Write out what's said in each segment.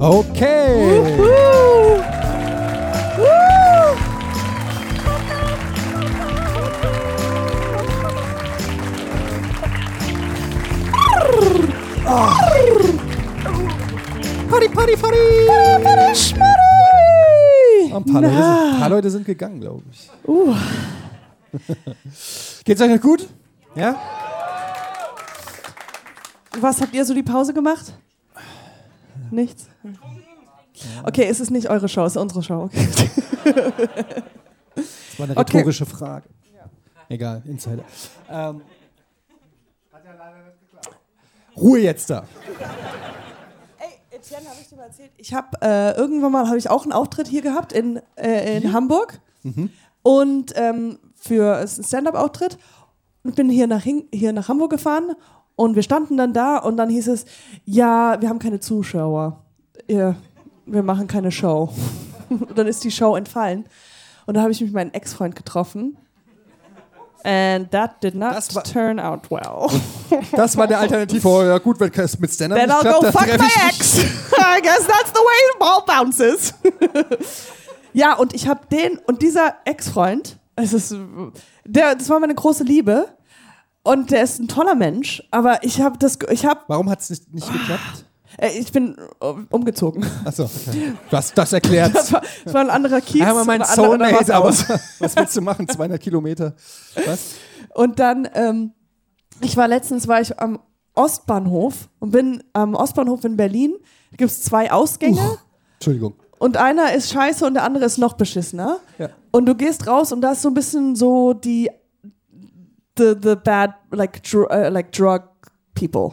Okay. Party, Party, Party! Ein paar, Leute sind, ein paar Leute sind gegangen, glaube ich. Uh. Geht's euch noch gut? Ja? Was habt ihr so die Pause gemacht? Nichts? Okay, es ist nicht eure Show, es ist unsere Show. Okay. Das war eine Okay. rhetorische Frage. Egal, Insider. Ähm, Ruhe jetzt da. Ey, Etienne, habe ich dir mal erzählt? Ich habe äh, irgendwann mal habe ich auch einen Auftritt hier gehabt in, äh, in Hamburg und ähm, für es ist ein Stand-up-Auftritt und bin hier nach hier nach Hamburg gefahren und wir standen dann da und dann hieß es, ja, wir haben keine Zuschauer, wir machen keine Show. und dann ist die Show entfallen und da habe ich mich mit meinem Ex-Freund getroffen. And that did not Das war- turn out well. Das war der Alternativ. Oh, ja gut, wenn es mit Stand-Up Then nicht I'll klappt, go dann fuck my ex. I guess that's the way the ball bounces. ja, und ich habe den und dieser Ex-Freund, es ist, der, das war meine große Liebe und der ist ein toller Mensch, aber ich habe das, ich habe, Warum hat es nicht, nicht geklappt? äh, ich bin äh, umgezogen. Achso, okay. Das, das erklärt. Das war, das war ein anderer Kiez. Einmal mein Soulmate, aber was willst du machen? 200 Kilometer. Was? Und dann, ähm, ich war letztens, war ich am Ostbahnhof und bin am Ostbahnhof in Berlin. Da gibt es zwei Ausgänge. Entschuldigung. Und einer ist scheiße und der andere ist noch beschissener. Ja. Und du gehst raus und da ist so ein bisschen so die the, the bad like dr uh, like drug people.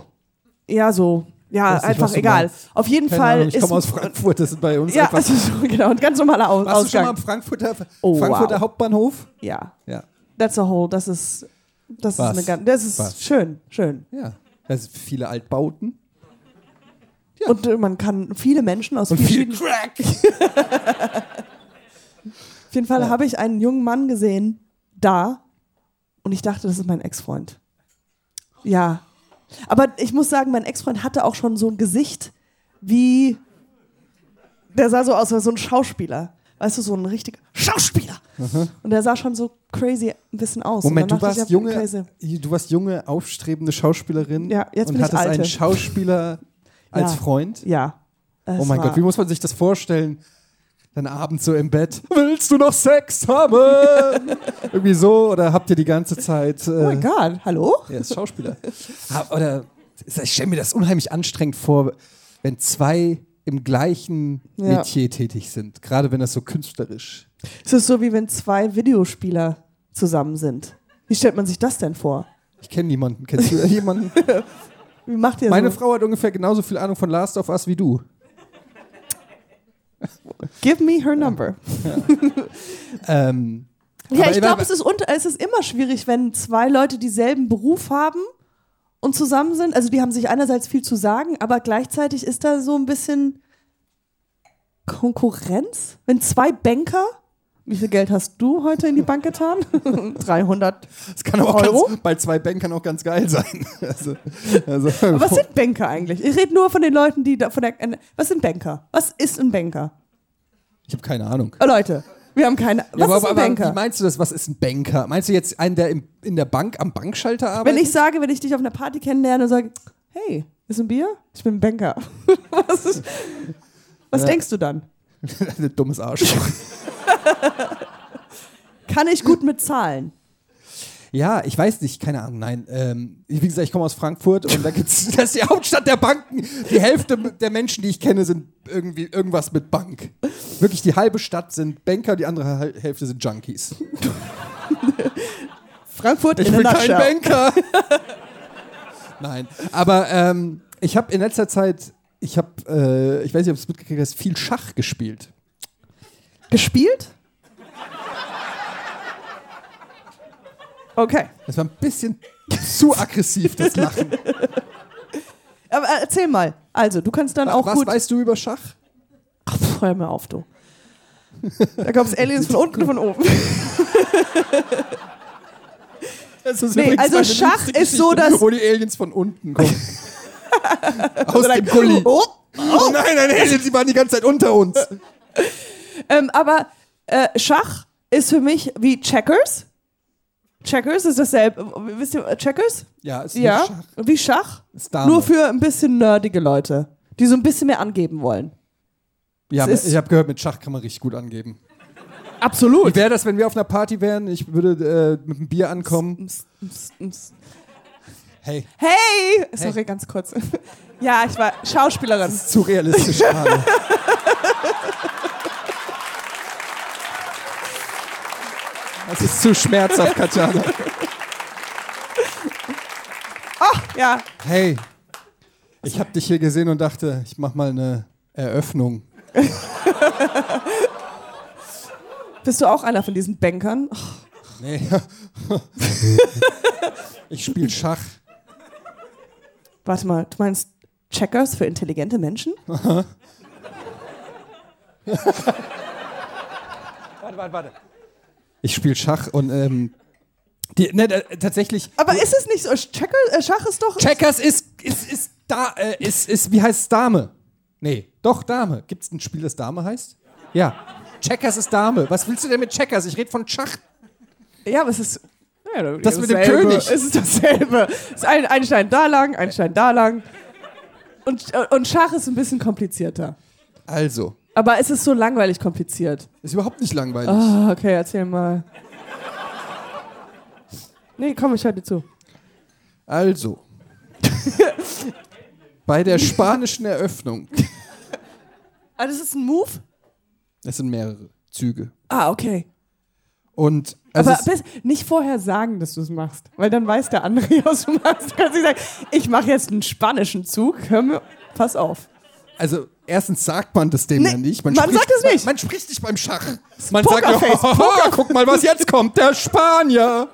Ja, so. Ja, nicht, einfach egal. meinst. Auf jeden Keine Fall Ahnung, ich ist komme aus Frankfurt, das sind bei uns Ja, einfach. also so, genau, ein ganz normaler Aus Warst du schon mal am Ausgang. Frankfurter, Oh, Frankfurter wow. Hauptbahnhof? Ja, Ja. that's a whole, das ist das Was? ist eine ganz das ist Was? schön, schön. Ja. Da sind viele Altbauten. Ja. Und äh, man kann viele Menschen aus Und viel Crack. Auf jeden Fall habe ich einen jungen Mann gesehen, da, und ich dachte, das ist mein Ex-Freund. Ja. Aber ich muss sagen, mein Ex-Freund hatte auch schon so ein Gesicht wie. Der sah so aus wie so ein Schauspieler. Weißt du, so ein richtiger Schauspieler. Und der sah schon so crazy ein bisschen aus. Moment, und du warst, ich, junge, crazy. du warst junge, aufstrebende Schauspielerin Ja, jetzt und bin ich hattest einen alte. Schauspieler als Ja. Freund. Ja. Oh Es mein war- Gott, wie muss man sich das vorstellen? Dann abends so im Bett. Willst du noch Sex haben? Irgendwie so. Oder habt ihr die ganze Zeit. Oh mein Äh, Gott, hallo? er ist Schauspieler. Oder ich stelle mir das unheimlich anstrengend vor, wenn zwei im gleichen Ja. Metier tätig sind. Gerade wenn das so künstlerisch. Es ist so, wie wenn zwei Videospieler zusammen sind. Wie stellt man sich das denn vor? Ich kenne niemanden. Kennst du jemanden? Wie macht ihr Meine so? Frau hat ungefähr genauso viel Ahnung von Last of Us wie du. Give me her number. Ähm, Ja, ich glaube, es, ist unter- es ist immer schwierig, wenn zwei Leute dieselben Beruf haben und zusammen sind. Also die haben sich einerseits viel zu sagen, aber gleichzeitig ist da so ein bisschen Konkurrenz. Wenn zwei Banker, wie viel Geld hast du heute in die Bank getan? 300. Das kann auch Euro? ganz, bei zwei Bankern auch ganz geil sein. Also, also, Aber was sind Banker eigentlich? Ich rede nur von den Leuten, die da von der. Was sind Banker? Was ist ein Banker? ich habe keine Ahnung. Oh, Leute, wir haben keine. Was Ja, aber, ist ein aber Banker? wie meinst du das? Was ist ein Banker? Meinst du jetzt einen, der im, in der Bank am Bankschalter Wenn arbeitet? ich sage, wenn ich dich auf einer Party kennenlerne und sage, hey, ist ein Bier? Ich bin ein Banker. was ist, was Ja. denkst du dann? Ein dummes Arsch. Kann ich gut mit Zahlen? ja, ich weiß nicht, keine Ahnung, nein. Ähm, wie gesagt, ich komme aus Frankfurt und da gibt's, das ist die Hauptstadt der Banken. Die Hälfte der Menschen, die ich kenne, sind irgendwie irgendwas mit Bank. Wirklich, die halbe Stadt sind Banker, die andere Hälfte sind Junkies. Frankfurt Ich in bin kein. Banker. Nein, aber ähm, ich habe in letzter Zeit, ich habe, äh, ich weiß nicht, ob du es mitgekriegt hast, viel Schach gespielt. Gespielt? Okay. Das war ein bisschen zu aggressiv, das Lachen. Aber äh, erzähl mal. Also, du kannst dann auch Was gut. weißt du über Schach? Ach, pf, hör mir auf, du. Da gab es Aliens von unten und von oben. Nee, also Schach ist so, dass- Wo die Aliens von unten kommen. Aus Oder dem Gully. Oh, Oh nein, nein, nein, sie waren die ganze Zeit unter uns. Ähm, aber äh, Schach ist für mich wie Checkers. Checkers ist dasselbe. Wisst ihr, Checkers? Ja, ist Ja, nicht Schach. wie Schach. Nur für ein bisschen nerdige Leute, die so ein bisschen mehr angeben wollen. Ja, es ich habe gehört, mit Schach kann man richtig gut angeben. Wie Absolut. wäre das, wenn wir auf einer Party wären? Ich würde äh, mit einem Bier ankommen. Hey, Hey! Sorry, ganz kurz. Ja, ich war Schauspielerin. das ist zu realistisch gerade. Das ist zu schmerzhaft, Katjana. Ja, Hey, ich habe dich hier gesehen und dachte, ich mach mal eine Eröffnung. bist du auch einer von diesen Bankern? Nee. ich spiele Schach. Warte mal, du meinst Checkers für intelligente Menschen? Warte, warte, warte. Ich spiele Schach und ähm, die, ne, tatsächlich. Aber ist es nicht so? Checker, äh, Schach ist doch. Checkers ist, ist, ist, da, äh, ist, ist, wie heißt Dame? Nee, doch Dame. Gibt es ein Spiel, das Dame heißt? Ja. Checkers ist Dame. Was willst du denn mit Checkers? Ich rede von Schach. Ja, aber es ist. Ja, Das mit dem dasselbe. König. Es ist dasselbe. Es ist ein, ein Stein da lang, ein Stein da lang. Und, und Schach ist ein bisschen komplizierter. Also, Aber es ist so langweilig kompliziert. ist überhaupt nicht langweilig. Ah, okay, erzähl mal. Nee, komm, ich höre dir zu. Also. Bei der spanischen Eröffnung. Ah, das ist ein Move? Es sind mehrere Züge. Ah, okay. Und also Aber nicht vorher sagen, dass du es machst. Weil dann weiß der andere, was du machst. Du kannst nicht sagen, ich mache jetzt einen spanischen Zug. Hör mir, pass auf. also erstens sagt man das dem Nee, ja nicht. man spricht, sagt es nicht. Man, man spricht nicht beim Schach. Man sagt Pokerface, ja, oh, guck mal, was jetzt kommt, der Spanier.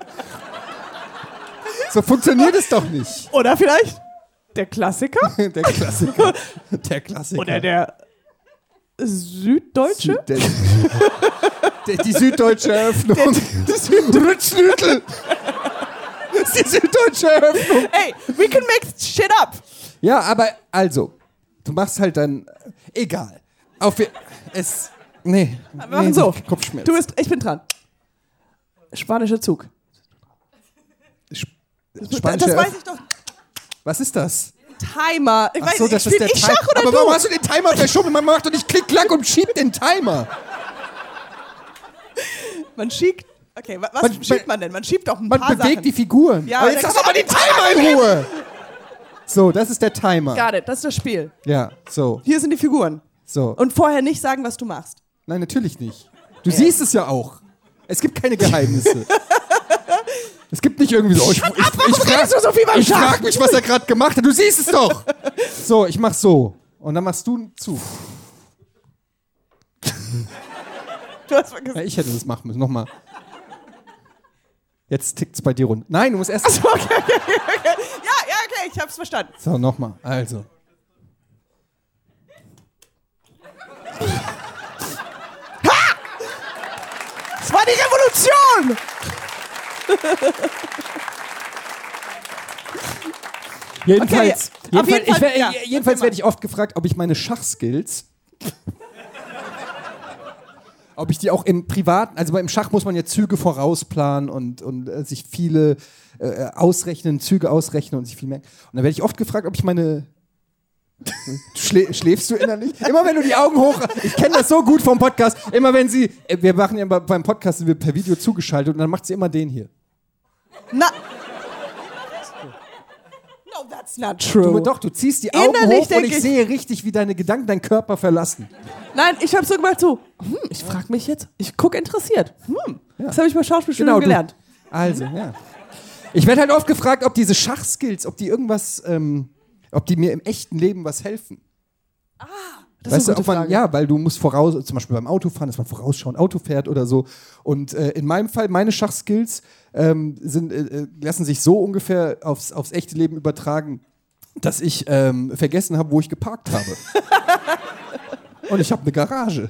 So funktioniert es doch nicht. Oder vielleicht der Klassiker? Der Klassiker. Der Klassiker. Oder der Süddeutsche? Der, der, die süddeutsche Eröffnung. Das ist die süddeutsche Eröffnung. Hey, we can make shit up. Ja, aber also, du machst halt dann. Egal. Auf es. Nee. Wir machen nee, so. Kopfschmerz. Du bist, ich bin dran. Spanischer Zug. Spanische das weiß ich doch. Was ist das? Timer. Ich Ach weiß so, nicht, das ist der Timer. Aber warum hast du den Timer verschoben? Man macht doch nicht klick, klack und schiebt den Timer. Man schiebt. Okay, wa- was Man- schiebt man- man denn? Man schiebt doch ein Man paar bewegt Sachen. die Figuren. Ja, aber jetzt lass doch mal den Timer in Ruhe. So, das ist der Timer. Got it, das ist das Spiel. Ja, so, Hier sind die Figuren. so. Und vorher nicht sagen, was du machst. Nein, natürlich nicht. Du siehst es ja auch. Es gibt keine Geheimnisse. es gibt nicht irgendwie so. oh, Ich, ich, ich, ich, du so ich frag mich, was er gerade gemacht hat. Du siehst es doch. So, ich mach so. Und dann machst du zu. Du hast Ja, vergessen. ich hätte das machen müssen. Nochmal. Jetzt tickt's bei dir runter. Nein, du musst erst. Okay, okay, okay, okay. Ja, ja, okay, ich hab's verstanden. So, nochmal. Also. Es war die Revolution! Jedenfalls, Okay, jedenfalls, jeden Fall, ja, jedenfalls werde ich oft gefragt, ob ich meine Schachskills, ob ich die auch im privaten, also beim Schach muss man ja Züge vorausplanen und, und äh, sich viele äh, ausrechnen, Züge ausrechnen und sich viel merken. Und dann werde ich oft gefragt, ob ich meine Schlä schläfst du innerlich? Immer wenn du die Augen hoch. Ich kenne das so gut vom Podcast. Immer wenn sie. äh, Wir machen ja bei- beim Podcast sind wir per Video zugeschaltet und dann macht sie immer den hier. Na. No, that's not Du, true. doch, du ziehst die Augen Innerlich hoch und ich, ich- sehe richtig, wie deine Gedanken deinen Körper verlassen. Nein, ich habe so gemacht so, hm, ich frage mich jetzt, ich gucke interessiert. Hm, das habe ich bei Schauspielstudium Genau, du- gelernt. Also, ja. Ich werde halt oft gefragt, ob diese Schachskills, ob die irgendwas, ähm, ob die mir im echten Leben was helfen. Das weißt du, ob man, Frage. ja, weil du musst voraus, zum Beispiel beim Autofahren, dass man vorausschauend Auto fährt oder so. Und äh, in meinem Fall, meine Schachskills ähm, sind, äh, äh, lassen sich so ungefähr aufs, aufs echte Leben übertragen, dass ich ähm, vergessen habe, wo ich geparkt habe. Und ich habe eine Garage.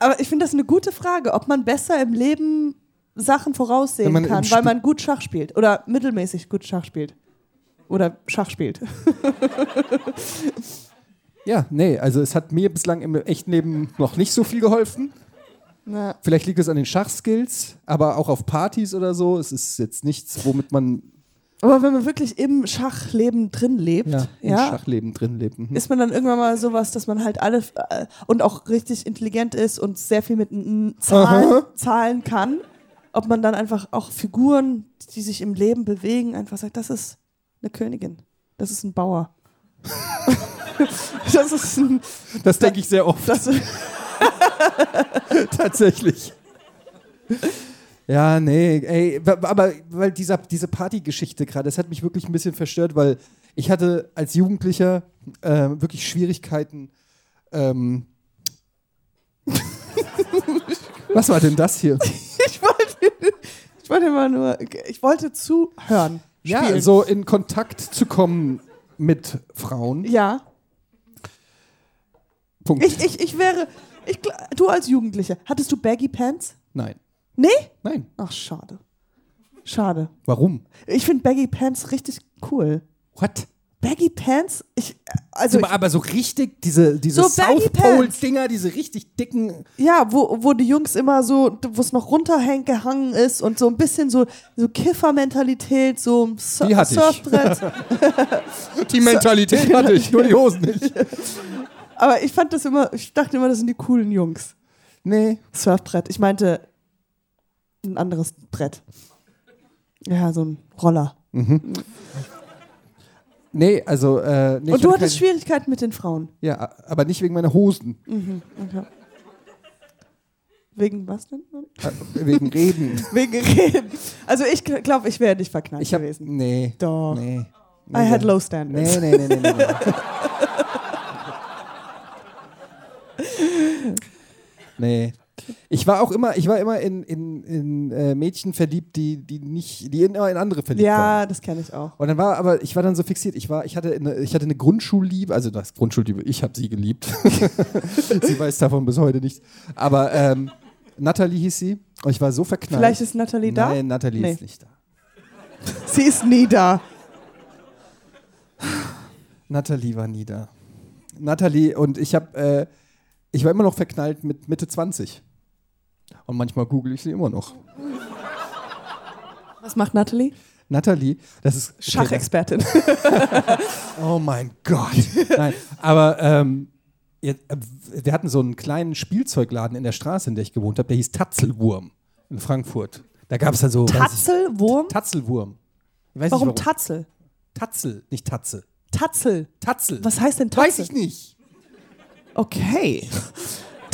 Aber ich finde das eine gute Frage, ob man besser im Leben Sachen voraussehen kann, Sp- weil man gut Schach spielt oder mittelmäßig gut Schach spielt. Oder Schach spielt. Ja, nee, also es hat mir bislang im echten Leben noch nicht so viel geholfen. Na, Vielleicht liegt es an den Schachskills, aber auch auf Partys oder so. Es ist jetzt nichts, womit man aber wenn man wirklich im Schachleben drin lebt, ja, im ja, Schachleben drin lebt. Mhm. ist man dann irgendwann mal sowas, dass man halt alle äh, und auch richtig intelligent ist und sehr viel mit n- Zahlen, Aha. Zahlen kann. Ob man dann einfach auch Figuren, die sich im Leben bewegen, einfach sagt, das ist eine Königin, das ist ein Bauer. das ist ein, Das denke ich sehr oft, tatsächlich. Ja, nee, ey, aber weil dieser, diese Partygeschichte gerade, das hat mich wirklich ein bisschen verstört, weil ich hatte als Jugendlicher äh, wirklich Schwierigkeiten. Ähm Was war denn das hier? ich wollte, ich wollte mal nur, ich wollte zuhören. Ja, spielen. so in Kontakt zu kommen mit Frauen. Ja. Punkt. Ich, ich, ich wäre, ich, du als Jugendlicher, hattest du Baggy Pants? Nein, Nee? nein. Ach, schade. Schade. Warum? Ich finde Baggy Pants richtig cool. What? Baggy Pants? Ich, also, aber, aber so richtig, diese, diese So South Pole-Dinger, diese richtig dicken. ich, ja, wo, wo die Jungs immer so, wo es noch runterhängt, gehangen ist und so ein bisschen so, so Kiffer-Mentalität, so Sur Die hatte ich. Surfbrett. Die Mentalität hatte ich, nur die Hosen nicht. Aber ich fand das immer, ich dachte immer, das sind die coolen Jungs. Nee. Surfbrett. Ich meinte ein anderes Brett. Ja, so ein Roller. Nee, also. Äh, nee, und du hatte hattest keine- Schwierigkeiten mit den Frauen. Ja, aber nicht wegen meiner Hosen. Okay. Wegen was denn? Äh, wegen Reden. Wegen Reden. Also ich glaube, ich wäre nicht verknallt Ich hab. gewesen. Nee. Doch. Nee. I had low standards. Nee, nee, nee, nee, nee. nee. Ich war auch immer, ich war immer in, in, in äh, Mädchen verliebt, die, die nicht, die in, immer in andere verliebt waren. Ja, das kenne ich auch. Und dann war aber, ich war dann so fixiert, ich war, ich hatte eine, ich hatte eine Grundschulliebe, also das Grundschulliebe, ich habe sie geliebt. sie weiß davon bis heute nichts. Aber ähm, Natalie hieß sie und ich war so verknallt. Vielleicht ist Natalie da? Nein, Natalie Nee. ist nicht da. Sie ist nie da. Natalie war nie da. Natalie und ich habe, äh, ich war immer noch verknallt mit Mitte 20. Und manchmal google ich sie immer noch. Was macht Natalie? Natalie, das ist Schachexpertin. Oh mein Gott. Nein, aber ähm, äh, wir hatten so einen kleinen Spielzeugladen in der Straße, in der ich gewohnt habe, der hieß Tatzelwurm in Frankfurt. Da gab es dann so. ich-? Tatzelwurm. Ich weiß Warum nicht, Tatzel? Tatzel, nicht Tatze. Tatzel. Tatzel. Was heißt denn Tatzel? Weiß ich nicht. Okay.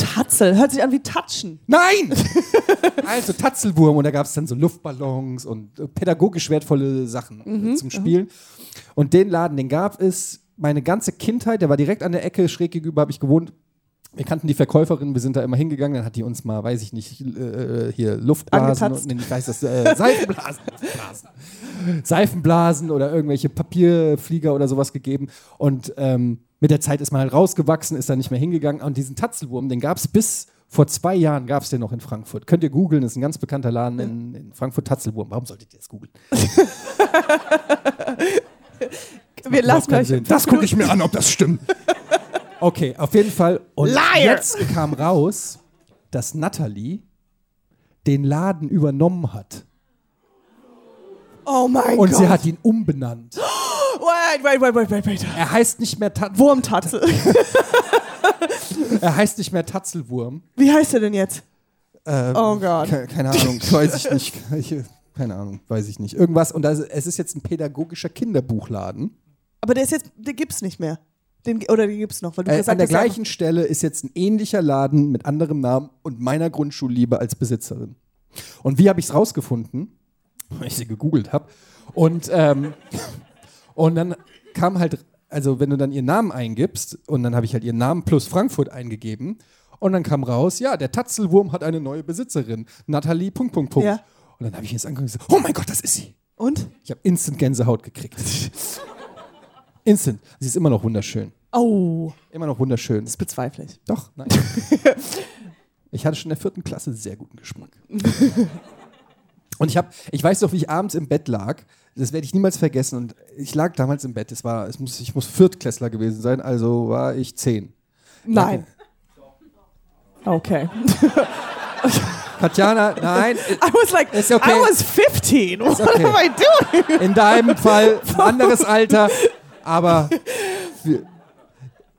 Tatzel. Hört sich an wie Tatschen. Nein! also Tatzelwurm und da gab es dann so Luftballons und äh, pädagogisch wertvolle Sachen Mhm, äh, zum Spielen. Und den Laden, den gab es meine ganze Kindheit, der war direkt an der Ecke, schräg gegenüber habe ich gewohnt. Wir kannten die Verkäuferin, wir sind da immer hingegangen, dann hat die uns mal, weiß ich nicht, äh, hier Luftblasen, und, nee, ich weiß das, äh, Seifenblasen, Blasen. Seifenblasen oder irgendwelche Papierflieger oder sowas gegeben. Und ähm, mit der Zeit ist man halt rausgewachsen, ist da nicht mehr hingegangen. Und diesen Tatzelwurm, den gab es bis vor zwei Jahren, gab es den noch in Frankfurt. Könnt ihr googeln, ist ein ganz bekannter Laden in, in Frankfurt, Tatzelwurm. Warum solltet ihr das googeln? Wir lassen euch. Sinn. Das gucke ich mir an, ob das stimmt. Okay, auf jeden Fall. Und Liar! jetzt kam raus, dass Natalie den Laden übernommen hat. Oh mein Und Gott. sie hat ihn umbenannt. Wait, wait, wait, wait, wait, wait. Er heißt nicht mehr, Ta Wurmtatzel. er heißt nicht mehr Tatzelwurm. Wie heißt er denn jetzt? Ähm, Oh Gott. ke- Keine Ahnung, weiß ich nicht. Ich, keine Ahnung, weiß ich nicht. Irgendwas. Und das, es ist jetzt ein pädagogischer Kinderbuchladen. Aber der ist jetzt, der gibt's nicht mehr. Den, oder den gibt's noch? Weil du Äh, gesagt an der gleichen Stelle ist jetzt ein ähnlicher Laden mit anderem Namen und meiner Grundschulliebe als Besitzerin. Und wie habe ich es rausgefunden? Weil ich sie gegoogelt habe. Und, ähm, und dann kam halt, also wenn du dann ihren Namen eingibst, und dann habe ich halt ihren Namen plus Frankfurt eingegeben, und dann kam raus, ja, der Tatzelwurm hat eine neue Besitzerin, Nathalie, Punkt, Punkt, Punkt. Ja. Und dann habe ich das angeguckt und gesagt, oh mein Gott, das ist sie. Und? Ich habe instant Gänsehaut gekriegt. instant. Sie ist immer noch wunderschön. Oh, Immer noch wunderschön. das bezweifle ich. Doch, nein. ich hatte schon in der vierten Klasse sehr guten Geschmack. Und ich habe, ich weiß noch, wie ich abends im Bett lag. Das werde ich niemals vergessen. Und ich lag damals im Bett. Es war, es muss, ich muss Viertklässler gewesen sein, also war ich zehn. Nein. Okay. Katjana, nein, I was like, Ist okay. I was 15. What okay. am I doing? in deinem Fall ein anderes Alter, aber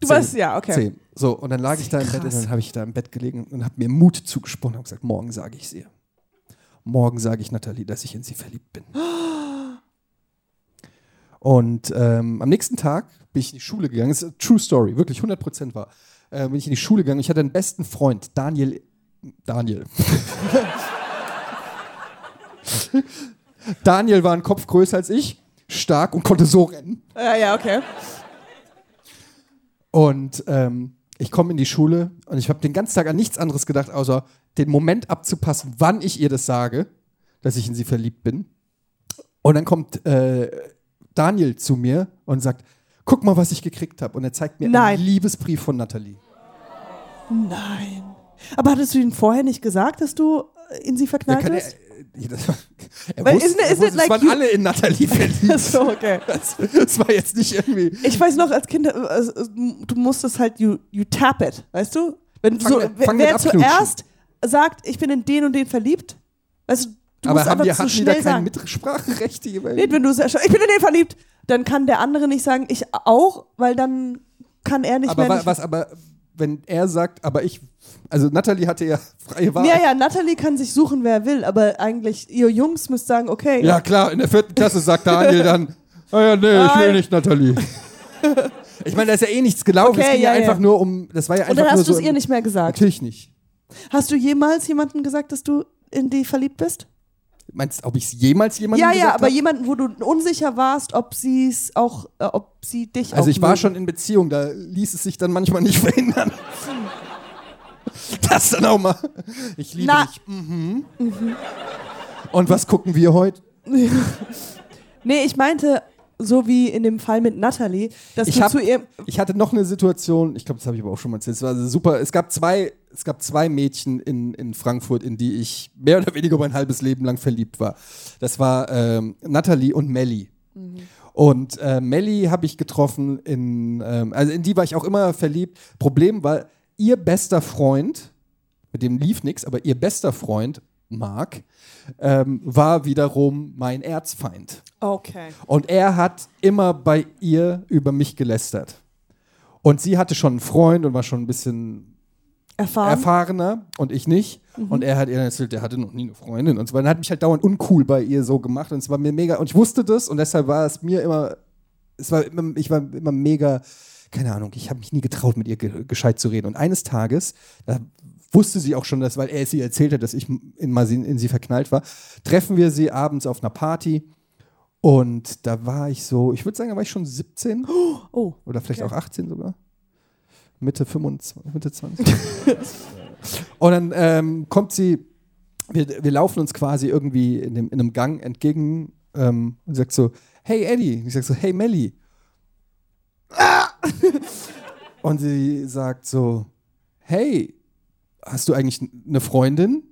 Du warst, ja, okay. zehn. So, und dann lag ich da im Bett und Krass. dann habe ich da im Bett gelegen und habe mir Mut zugesprochen und gesagt, morgen sage ich sie. Morgen sage ich Nathalie, dass ich in sie verliebt bin. Und ähm, am nächsten Tag bin ich in die Schule gegangen. Das ist eine True Story, wirklich 100% war. Äh, bin ich in die Schule gegangen. Ich hatte einen besten Freund, Daniel. Daniel. Daniel war ein Kopf größer als ich, stark und konnte so rennen. Ja, ja, okay. Und ähm, ich komme in die Schule und ich habe den ganzen Tag an nichts anderes gedacht, außer den Moment abzupassen, wann ich ihr das sage, dass ich in sie verliebt bin. Und dann kommt äh, Daniel zu mir und sagt, guck mal, was ich gekriegt habe. Und er zeigt mir Nein. einen Liebesbrief von Nathalie. Nein. Aber hattest du ihm vorher nicht gesagt, dass du äh, in sie verknallt er, bist? das, er Weil wusste, isn't er isn't it wusste, es like waren alle in Nathalie verliebt. so, okay. Das, das war jetzt nicht irgendwie. Ich weiß noch, als Kind, äh, äh, du musstest halt, you, you tap it, weißt du? Wenn Fang so, mit- wer wer zuerst sagt, ich bin in den und den verliebt, weißt du, du Aber musst haben einfach die, zu hatten die da schnell kein sagen. Mitspracherecht? Die- Nee, wenn du sagst, ich bin in den verliebt, dann kann der andere nicht sagen, ich auch, weil dann kann er nicht aber mehr. wa- nicht was aber, wenn er sagt, aber ich, also Nathalie hatte ja freie Wahl. ja, ja, Natalie kann sich suchen, wer er will, aber eigentlich, ihr Jungs müsst sagen, okay. Ja, klar, in der vierten Klasse sagt Daniel dann, ah ja, nee, ich will Nein. nicht, Nathalie. Ich meine, da ist ja eh nichts gelaufen. es Okay, ging ja, ja, ja. einfach nur um, das war ja Und einfach dann nur hast du so. es ihr nicht mehr gesagt. Natürlich nicht. Hast du jemals jemandem gesagt, dass du in die verliebt bist? Meinst du, ob ich es jemals jemandem ja, gesagt ja, aber hab? jemanden, wo du unsicher warst, ob sie es auch, äh, ob sie dich auch Also ich war mögen. schon in Beziehung, da ließ es sich dann manchmal nicht verhindern. Das dann auch mal. Ich liebe Na. dich. Mhm. Und was gucken wir heute? Nee, ich meinte, so wie in dem Fall mit Natalie, dass Ich, du hab, zu ihr. ich hatte noch eine Situation, ich glaube, das habe ich aber auch schon mal erzählt. Es war super. Es gab zwei, es gab zwei Mädchen in, in Frankfurt, in die ich mehr oder weniger mein halbes Leben lang verliebt war. Das war ähm, Natalie und Melly. Und äh, Melly habe ich getroffen in, ähm, also in die war ich auch immer verliebt. Problem war, ihr bester Freund, mit dem lief nichts, aber ihr bester Freund, Marc, ähm, war wiederum mein Erzfeind. Okay. Und er hat immer bei ihr über mich gelästert. Und sie hatte schon einen Freund und war schon ein bisschen Erfahren. erfahrener und ich nicht. Und er hat ihr erzählt, der hatte noch nie eine Freundin und so weiter. Dann hat mich halt dauernd uncool bei ihr so gemacht und es war mir mega. Und ich wusste das und deshalb war es mir immer, es war immer, ich war immer mega, keine Ahnung, ich habe mich nie getraut, mit ihr ge gescheit zu reden. Und eines Tages, da wusste sie auch schon, dass, weil er ihr erzählt hat, dass ich in, mal sie, in sie verknallt war, treffen wir sie abends auf einer Party. Und da war ich so, ich würde sagen, da war ich schon 17 oh. oder vielleicht Okay. auch 18 sogar. Mitte 25, Mitte 20. und dann ähm, kommt sie, wir, wir laufen uns quasi irgendwie in, dem, in einem Gang entgegen ähm, und sagt so, hey Eddie. Und ich sag so, hey Melly. Ah! und sie sagt so, hey, hast du eigentlich eine Freundin?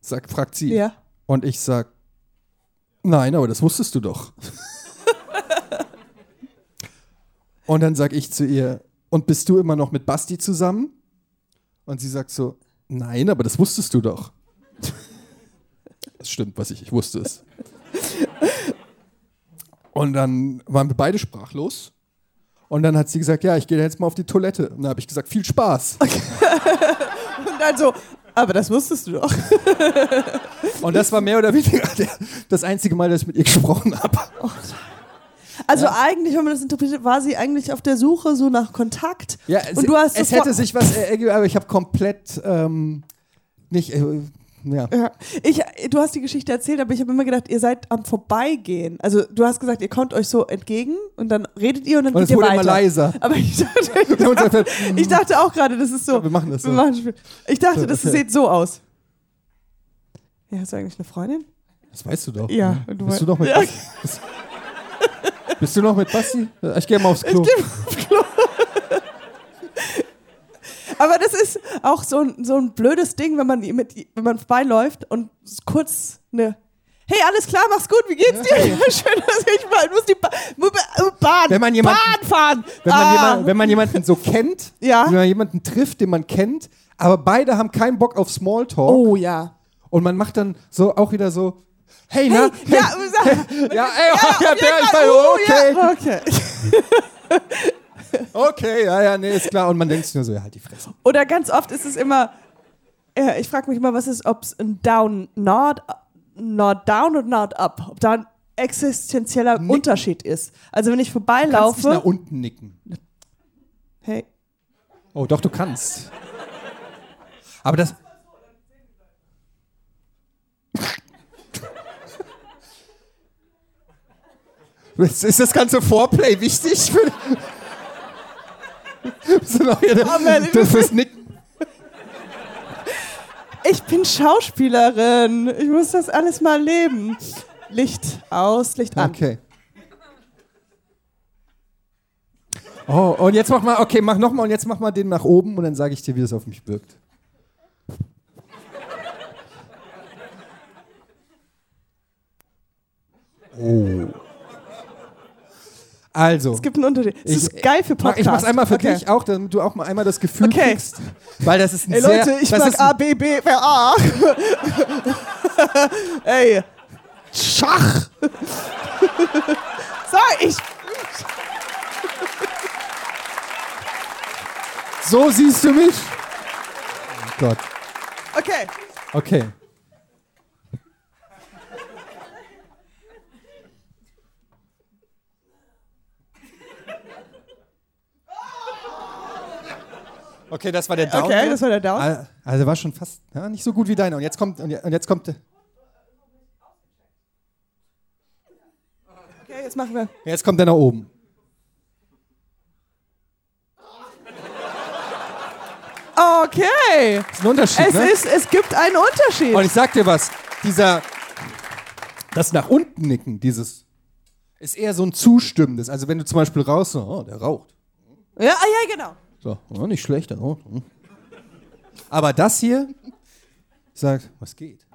Sagt, fragt sie. Ja. Und ich sag, nein, aber das wusstest du doch. und dann sag ich zu ihr, und bist du immer noch mit Basti zusammen? Und sie sagt so, nein, aber das wusstest du doch. Das stimmt, was ich, ich wusste es. Und dann waren wir beide sprachlos. Und dann hat sie gesagt, ja, ich gehe jetzt mal auf die Toilette. Und dann habe ich gesagt, viel Spaß. Und dann so, aber das wusstest du doch. Und das war mehr oder weniger das einzige Mal, dass ich mit ihr gesprochen habe. Also eigentlich, wenn man das interpretiert, war sie eigentlich auf der Suche so nach Kontakt. Ja, es, und du hast es hätte sich was ergeben, aber ich habe komplett ähm, nicht. Äh, ja. Ja. Ich, du hast die Geschichte erzählt, aber ich habe immer gedacht, ihr seid am Vorbeigehen. Also du hast gesagt, ihr kommt euch so entgegen und dann redet ihr und dann Und geht es ihr wurde weiter. immer leiser. Aber ich dachte, einfach- ich dachte auch gerade, das ist so. Ja, wir machen das so. machen. Ich dachte, das sieht so aus. Ja, hast du eigentlich eine Freundin? Das weißt du doch. Ja, ne? du Bist du noch mit Ja. Bist, du noch mit Basti? Ich gehe mal aufs Klo. Aber das ist auch so ein, so ein blödes Ding, wenn man, mit, wenn man vorbeiläuft und kurz eine Hey, alles klar, mach's gut, wie geht's dir? Ja, schön, dass ich mal, muss die ba Ba- Bahn, Wenn man jemanden- Bahn fahren. Wenn man, ah. jemand, wenn man jemanden so kennt, Ja. wenn man jemanden trifft, den man kennt, aber beide haben keinen Bock auf Smalltalk oh ja. und man macht dann so auch wieder so, hey, na, Hey, ja, sag- ja, ey, ja, auf jeden der, ich Fall, war, oh, okay, ja, okay. Okay, ja, ja, nee, ist klar. Und man denkt sich nur so, ja, halt die Fresse. Oder ganz oft ist es immer, äh, ich frage mich immer, was ist, ob es ein Down, Not, Not Down und Not Up, ob da ein existenzieller Nicken. Unterschied ist. Also wenn ich Du kannst nach vorbeilaufe, unten nicken. hey, Oh, doch, du kannst. Aber das. Ist ist das ganze Vorplay wichtig? Für Bist du noch hier Amen. Das fürs Nicken? ich bin Schauspielerin, ich muss das alles mal leben. Licht aus, Licht an. Okay. Oh, und jetzt mach mal, okay, mach nochmal und jetzt mach mal den nach oben und dann sage ich dir, wie das auf mich wirkt. Oh. Also. Es gibt einen Unterschied. Es ist geil für mach- Podcast. Ich mach's einmal für okay. dich auch, damit du auch mal einmal das Gefühl Okay. kriegst. Weil das ist ein Ey sehr. Leute, ich mag A, B, B, wer A. Ey. Schach. Sag ich. So siehst du mich? Oh Gott. Okay. Okay. Okay, das war der Down. Okay, das war der Down. Al- Also war schon fast ja, nicht so gut wie deiner. Und jetzt kommt und jetzt kommt Okay, jetzt machen wir. jetzt kommt der nach oben. Okay. Das ist ein Unterschied, Es ne? ist, es gibt einen Unterschied. Und ich sag dir was, dieser das nach unten nicken, dieses ist eher so ein zustimmendes. Also wenn du zum Beispiel raus, so, oh, der raucht. Ja, ah, ja, genau. So, oh, nicht schlecht, hm. Aber das hier sagt, was geht?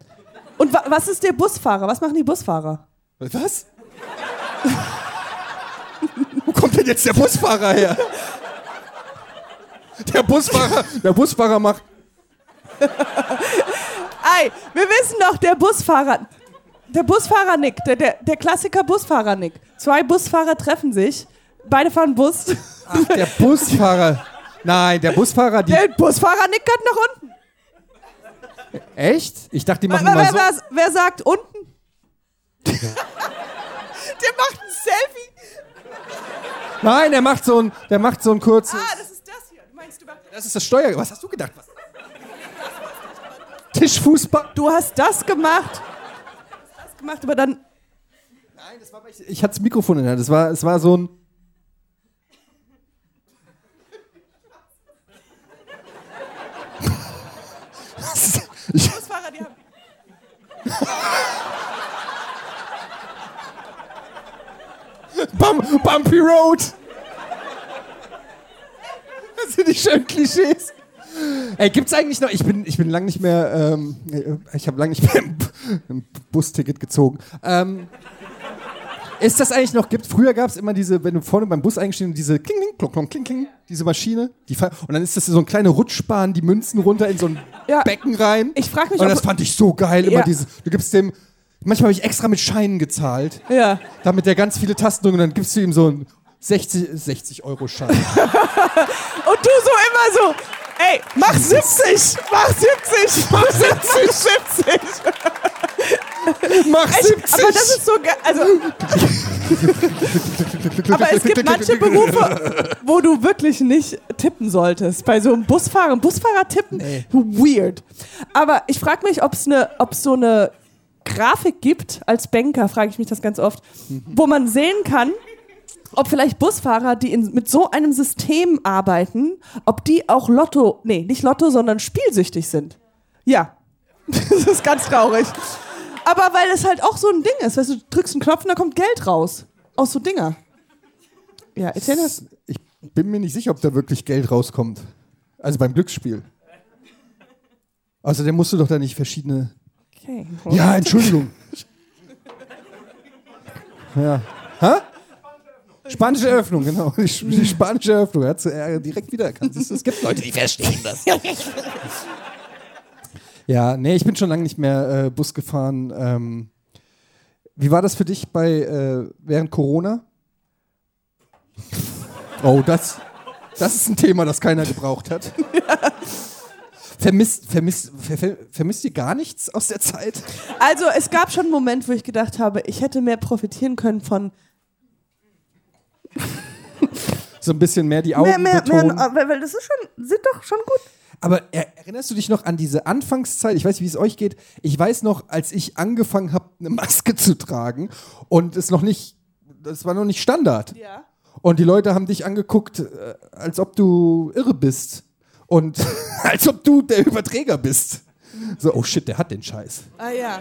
Und wa was ist der Busfahrer? Was machen die Busfahrer? Was? Wo kommt denn jetzt der Busfahrer her? Der Busfahrer, der Busfahrer macht. Ei, wir wissen doch, der Busfahrer. Der Busfahrer nickt, der, der, der Klassiker Busfahrer nickt. Zwei Busfahrer treffen sich, beide fahren Bus. Ach, der Busfahrer. Nein, der Busfahrer, die. Der Busfahrer nickt gerade nach unten. Echt? Ich dachte, die machen Wer, mal wer, so. wer, wer sagt unten? der macht ein Selfie. Nein, der macht so ein, der macht so ein kurzes. Ah, das ist das hier. Du meinst, du, Das ist das Steuer. Was hast du gedacht? Was? Tischfußball? du hast das gemacht. Du hast das gemacht, aber dann. Nein, das war, ich, ich hatte das Mikrofon in der Hand. Das war, es war so ein. ich, Busfahrer, die haben. Bum, Bumpy Road. Das sind die schönen Klischees. Ey, gibt's eigentlich noch? Ich bin, ich bin lang nicht mehr. Ähm, ich habe lang nicht mehr ein, Busticket gezogen. Ähm, ist das eigentlich noch gibt? Früher gab es immer diese, wenn du vorne beim Bus eingestiegen diese kling, kling, klong, klong, kling, kling, diese Maschine. Die und dann ist das so ein kleine Rutschbahn, die Münzen runter in so ein Ja. Becken rein. Ich frag mich, Und das fand ich so geil. Immer Ja. diese, du gibst dem. Manchmal habe ich extra mit Scheinen gezahlt Ja. damit der ganz viele Tasten drückt und dann gibst du ihm so einen 60, 60 Euro Schein. Und du so immer so. Ey, mach 70! Mach 70! Mach 70! 70! Mach Mach Echt? 70. Aber das ist so geil. Also, aber es gibt manche Berufe, wo du wirklich nicht tippen solltest. Bei so einem Busfahrer. Busfahrer tippen, weird. Aber ich frage mich, ob es ne, ob's so eine Grafik gibt, als Banker frage ich mich das ganz oft, wo man sehen kann, ob vielleicht Busfahrer, die in, mit so einem System arbeiten, ob die auch Lotto, nee, nicht Lotto, sondern spielsüchtig sind. Ja. Das ist ganz traurig. Aber weil es halt auch so ein Ding ist, weißt du, du drückst einen Knopf und da kommt Geld raus. Aus so Dinger. Ja, erzähl das. Ich bin mir nicht sicher, ob da wirklich Geld rauskommt. Also beim Glücksspiel. Außerdem musst du doch da nicht verschiedene. Okay. Ja, Entschuldigung. Ja. Hä? Spanische Eröffnung, genau. Die, Sp- die spanische Eröffnung. Er hat sie direkt wiedererkannt. Es gibt Leute, die verstehen das. Ja, nee, ich bin schon lange nicht mehr äh, Bus gefahren. Ähm, wie war das für dich bei äh, während Corona? Oh, das, das ist ein Thema, das keiner gebraucht hat. Vermisst, vermisst, ver, ver, vermisst ihr gar nichts aus der Zeit? Also, es gab schon einen Moment, wo ich gedacht habe, ich hätte mehr profitieren können von So ein bisschen mehr die Augen mehr, mehr, mehr, betonen. weil, weil das ist schon, sind doch schon gut. Aber er, erinnerst du dich noch an diese Anfangszeit? Ich weiß nicht, wie es euch geht. Ich weiß noch, als ich angefangen habe, eine Maske zu tragen und es noch nicht, das war noch nicht Standard. Ja. Und die Leute haben dich angeguckt, äh, als ob du irre bist. Und als ob du der Überträger bist. So, oh shit, der hat den Scheiß. Ah ja.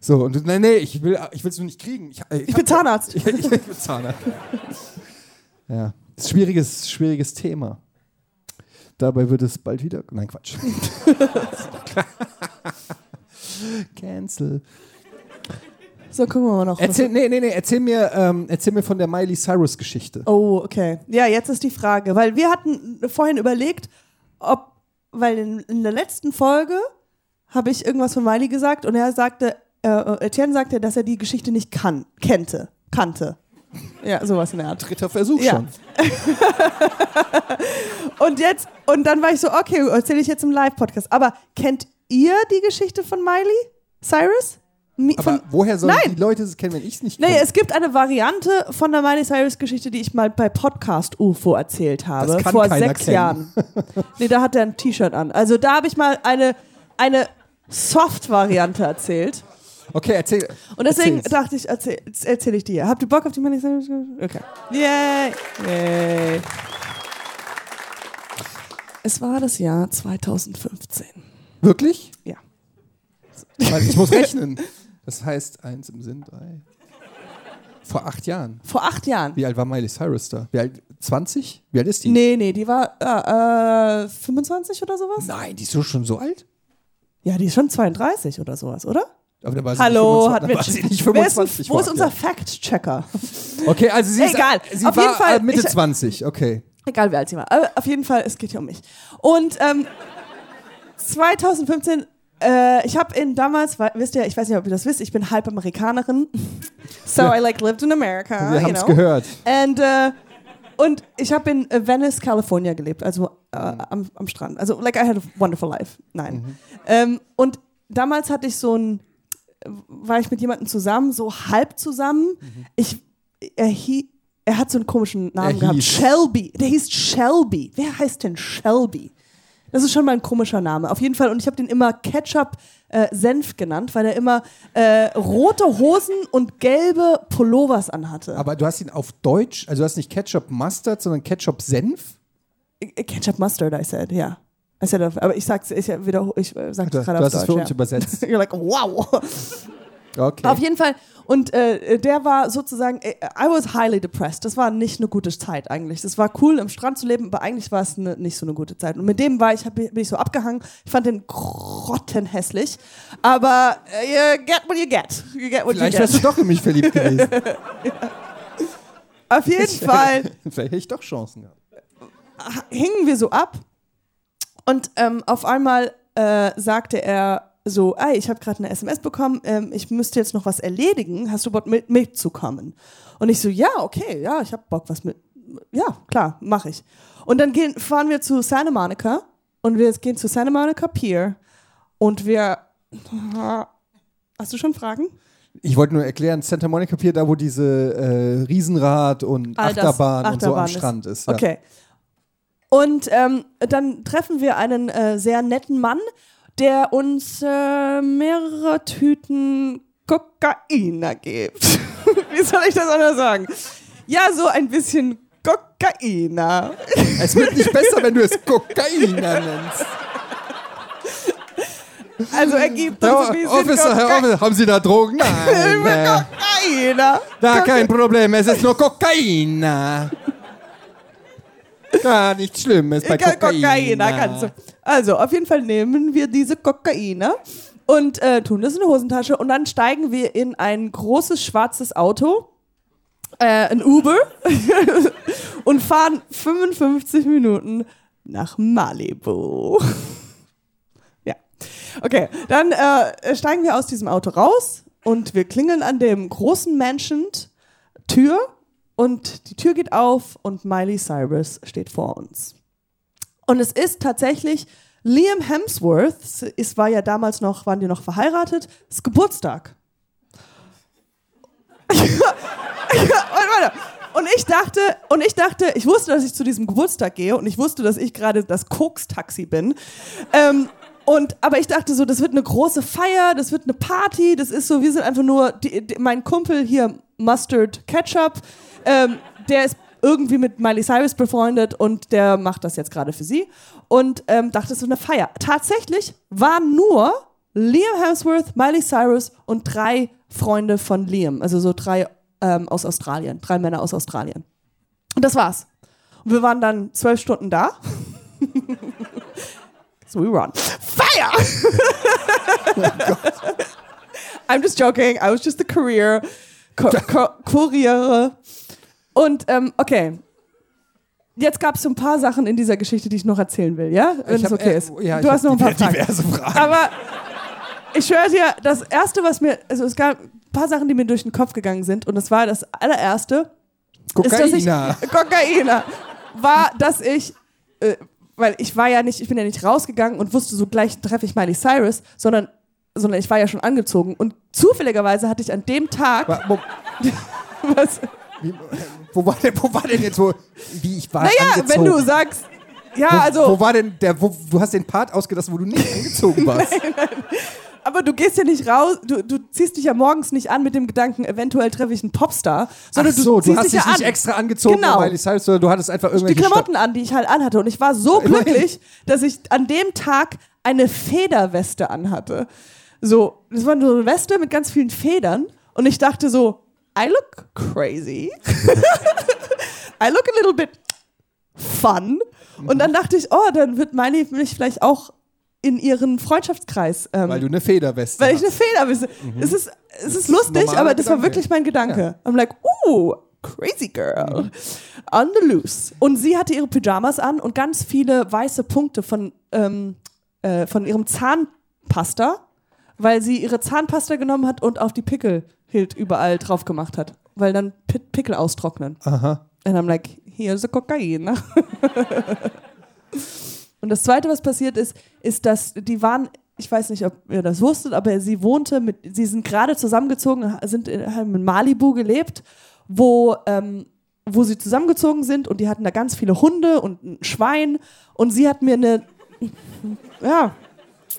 So, und du, nee, nee, ich will ich will's nur nicht kriegen. Ich, Ich bin Zahnarzt. ich, ich bin Zahnarzt. ja, das ist schwieriges, schwieriges Thema. Dabei wird es bald wieder. Nein, Quatsch. Cancel. So, gucken wir mal noch. Erzähl, nee, nee, nee, erzähl mir, ähm, erzähl mir von der Miley Cyrus Geschichte. Oh, okay. Ja, jetzt ist die Frage, weil wir hatten vorhin überlegt, ob, weil in, in der letzten Folge habe ich irgendwas von Miley gesagt und er sagte, äh, Etienne sagte, dass er die Geschichte nicht kann, kennte, kannte. Ja, sowas in der Art. Dritter Versuch Ja. schon. Und jetzt, und dann war ich so, okay, erzähle ich jetzt im Live-Podcast. Aber kennt ihr die Geschichte von Miley Cyrus? Mi- Aber woher sollen Nein. die Leute es kennen, wenn ich es nicht Nee, kenne? es gibt eine Variante von der Miley Cyrus-Geschichte, die ich mal bei Podcast UFO erzählt habe, Das kann vor sechs kennen. Jahren. Nee, da hat er ein T-Shirt an. Also da habe ich mal eine, eine Soft-Variante erzählt. Okay, erzähl. Und deswegen erzähl's. dachte ich, erzähl, erzähle ich dir. Habt ihr Bock auf die Miley Cyrus? Okay. Yay! Yay! Es war das Jahr 2015. Wirklich? Ja. Weil ich muss rechnen. Das heißt, eins im Sinn, drei. Vor acht Jahren. Vor acht Jahren. Wie alt war Miley Cyrus da? Wie alt? 20? Wie alt ist die? Nee, nee, die war äh, äh, 25 oder sowas? Nein, die ist so schon so alt? Ja, die ist schon 32 oder sowas, oder? Da war sie Hallo, nicht 25, hat mit. nicht Wer ist, 25. wo ist unser. Fact-Checker? Okay, also sie, ist, Egal. sie Auf war jeden Fall, äh, Mitte ich- 20, okay. Egal, wie alt sie war. Aber auf jeden Fall, es geht ja um mich. Und ähm, 2015, äh, ich habe in damals, wisst ihr, ich weiß nicht, ob ihr das wisst, ich bin halb Amerikanerin. So I like lived in America. Wir haben es gehört. And, äh, und ich habe in äh, Venice, California gelebt, also äh, am, am Strand. Also, like, I had a wonderful life. Nein. Ähm, und damals hatte ich so ein, war ich mit jemandem zusammen, so halb zusammen. Ich, er, hie, er hat so einen komischen Namen Er gehabt. hieß. Shelby. Der hieß Shelby. Wer heißt denn Shelby? Das ist schon mal ein komischer Name. Auf jeden Fall. Und ich habe den immer Ketchup äh, Senf genannt, weil er immer äh, rote Hosen und gelbe Pullovers anhatte. Aber du hast ihn auf Deutsch, also du hast nicht Ketchup Mustard, sondern Ketchup Senf? Ketchup Mustard, I said, ja. I said, auf- aber ich sag's, ich wieder, ich sag's Du, gerade du auf hast es Deutsch. für uns ja. übersetzt. You're like, wow. Okay. Auf jeden Fall. Und äh, der war sozusagen, äh, I was highly depressed. Das war nicht eine gute Zeit eigentlich. Das war cool, im Strand zu leben, aber eigentlich war es ne, nicht so eine gute Zeit. Und mit dem war ich, hab, bin ich so abgehangen. Ich fand den grottenhässlich. Aber äh, you get what you get. You get what Vielleicht you wärst du get. doch in mich verliebt gewesen. Auf jeden Fall Vielleicht hätte ich doch Chancen gehabt. hingen wir so ab. Und ähm, auf einmal äh, sagte er so, ey, ich habe gerade eine SMS bekommen, ähm, ich müsste jetzt noch was erledigen, hast du Bock mit, mitzukommen? Und ich so, ja, okay, ja, ich habe Bock was mit, ja, klar, mache ich. Und dann gehen, fahren wir zu Santa Monica und wir gehen zu Santa Monica Pier und wir, Hast du schon Fragen? Ich wollte nur erklären, Santa Monica Pier, da wo diese äh, Riesenrad und das Achterbahn, und so am Achterbahn ist. Strand ist. Ja. Okay. Und ähm, dann treffen wir einen äh, sehr netten Mann, der uns äh, mehrere Tüten Kokainer gibt. Wie soll ich das anders sagen? Ja, so ein bisschen Kokainer. Es wird nicht besser, wenn du es Kokainer nennst. Also er gibt uns ein bisschen Officer, Herr Officer, haben Sie da Drogen? Nein. äh, Kokainer. da kein Problem, es ist nur Kokain. Gar nichts Schlimmes bei. Kokain. Kokainer kannst du. Also, auf jeden Fall nehmen wir diese Kokainer und äh, tun das in eine Hosentasche und dann steigen wir in ein großes schwarzes Auto, äh, ein Uber, und fahren 55 Minuten nach Malibu. ja. Okay, dann äh, steigen wir aus diesem Auto raus und wir klingeln an dem großen Mansion Tür und die Tür geht auf und Miley Cyrus steht vor uns. Und es ist tatsächlich Liam Hemsworth, es war ja damals noch, waren die noch verheiratet, ist Geburtstag. und, ich dachte, und ich dachte, ich wusste, dass ich zu diesem Geburtstag gehe und ich wusste, dass ich gerade das Koks-Taxi bin. Ähm, und, aber ich dachte so, das wird eine große Feier, das wird eine Party, das ist so, wir sind einfach nur, die, die, mein Kumpel hier, Mustard Ketchup, ähm, der ist irgendwie mit Miley Cyrus befreundet und der macht das jetzt gerade für sie. Und ähm, dachte, es ist eine Feier. Tatsächlich waren nur Liam Hemsworth, Miley Cyrus und drei Freunde von Liam, also so drei ähm, aus Australien, drei Männer aus Australien. Und das war's. Und wir waren dann zwölf Stunden da. so we run. Fire! I'm just joking. I was just a career. Ko Kuriere. Und ähm, okay. Jetzt gab es so ein paar Sachen in dieser Geschichte, die ich noch erzählen will, ja? Wenn es okay äh, ist. ja, du hast noch ein paar Fragen. diverse Fragen. Aber ich schwöre dir, das erste, was mir, also es gab ein paar Sachen, die mir durch den Kopf gegangen sind, und das war das allererste, ist, dass ich, Kokainer. Kokainer, war, dass ich, äh, weil ich war ja nicht, ich bin ja nicht rausgegangen und wusste, so gleich treffe ich Miley Cyrus, sondern, sondern ich war ja schon angezogen und zufälligerweise hatte ich an dem Tag, was, wie, wo, war denn, wo war denn jetzt wo, wie ich war naja, angezogen? wenn du sagst, ja, wo, also, wo war denn der, wo, du hast den Part ausgelassen, wo du nicht angezogen warst. aber du gehst ja nicht raus, du, du ziehst dich ja morgens nicht an mit dem Gedanken, eventuell treffe ich einen Popstar, sondern Ach so, du du, hast dich dich ja nicht an. extra angezogen, Genau. um Miley Cyrus, sondern du hattest einfach die irgendwelche Klamotten an, die ich halt anhatte. Und ich war so glücklich, dass ich an dem Tag eine Federweste anhatte. So, das war so eine Weste mit ganz vielen Federn. Und ich dachte so, I look crazy. I look a little bit fun. Und dann dachte ich, oh, dann wird Miley mich vielleicht auch in ihren Freundschaftskreis. Ähm, Weil du eine Federweste weil ich eine. Federweste. Es ist, es ist lustig, aber das war Gedanke. wirklich mein Gedanke. I'm like, ooh, crazy girl. On the loose. Und sie hatte ihre Pyjamas an und ganz viele weiße Punkte von, ähm, äh, von ihrem Zahnpasta, weil sie ihre Zahnpasta genommen hat und auf die Pickel hielt überall drauf gemacht hat. Weil dann Pi Pickel austrocknen. Aha. And I'm like, here's a Kokain. Und das Zweite, was passiert ist, ist, dass die waren, ich weiß nicht, ob ihr das wusstet, aber sie wohnte mit, sie sind gerade zusammengezogen, sind in, haben in Malibu gelebt, wo, ähm, wo sie zusammengezogen sind und die hatten da ganz viele Hunde und ein Schwein und sie hat mir eine, ja,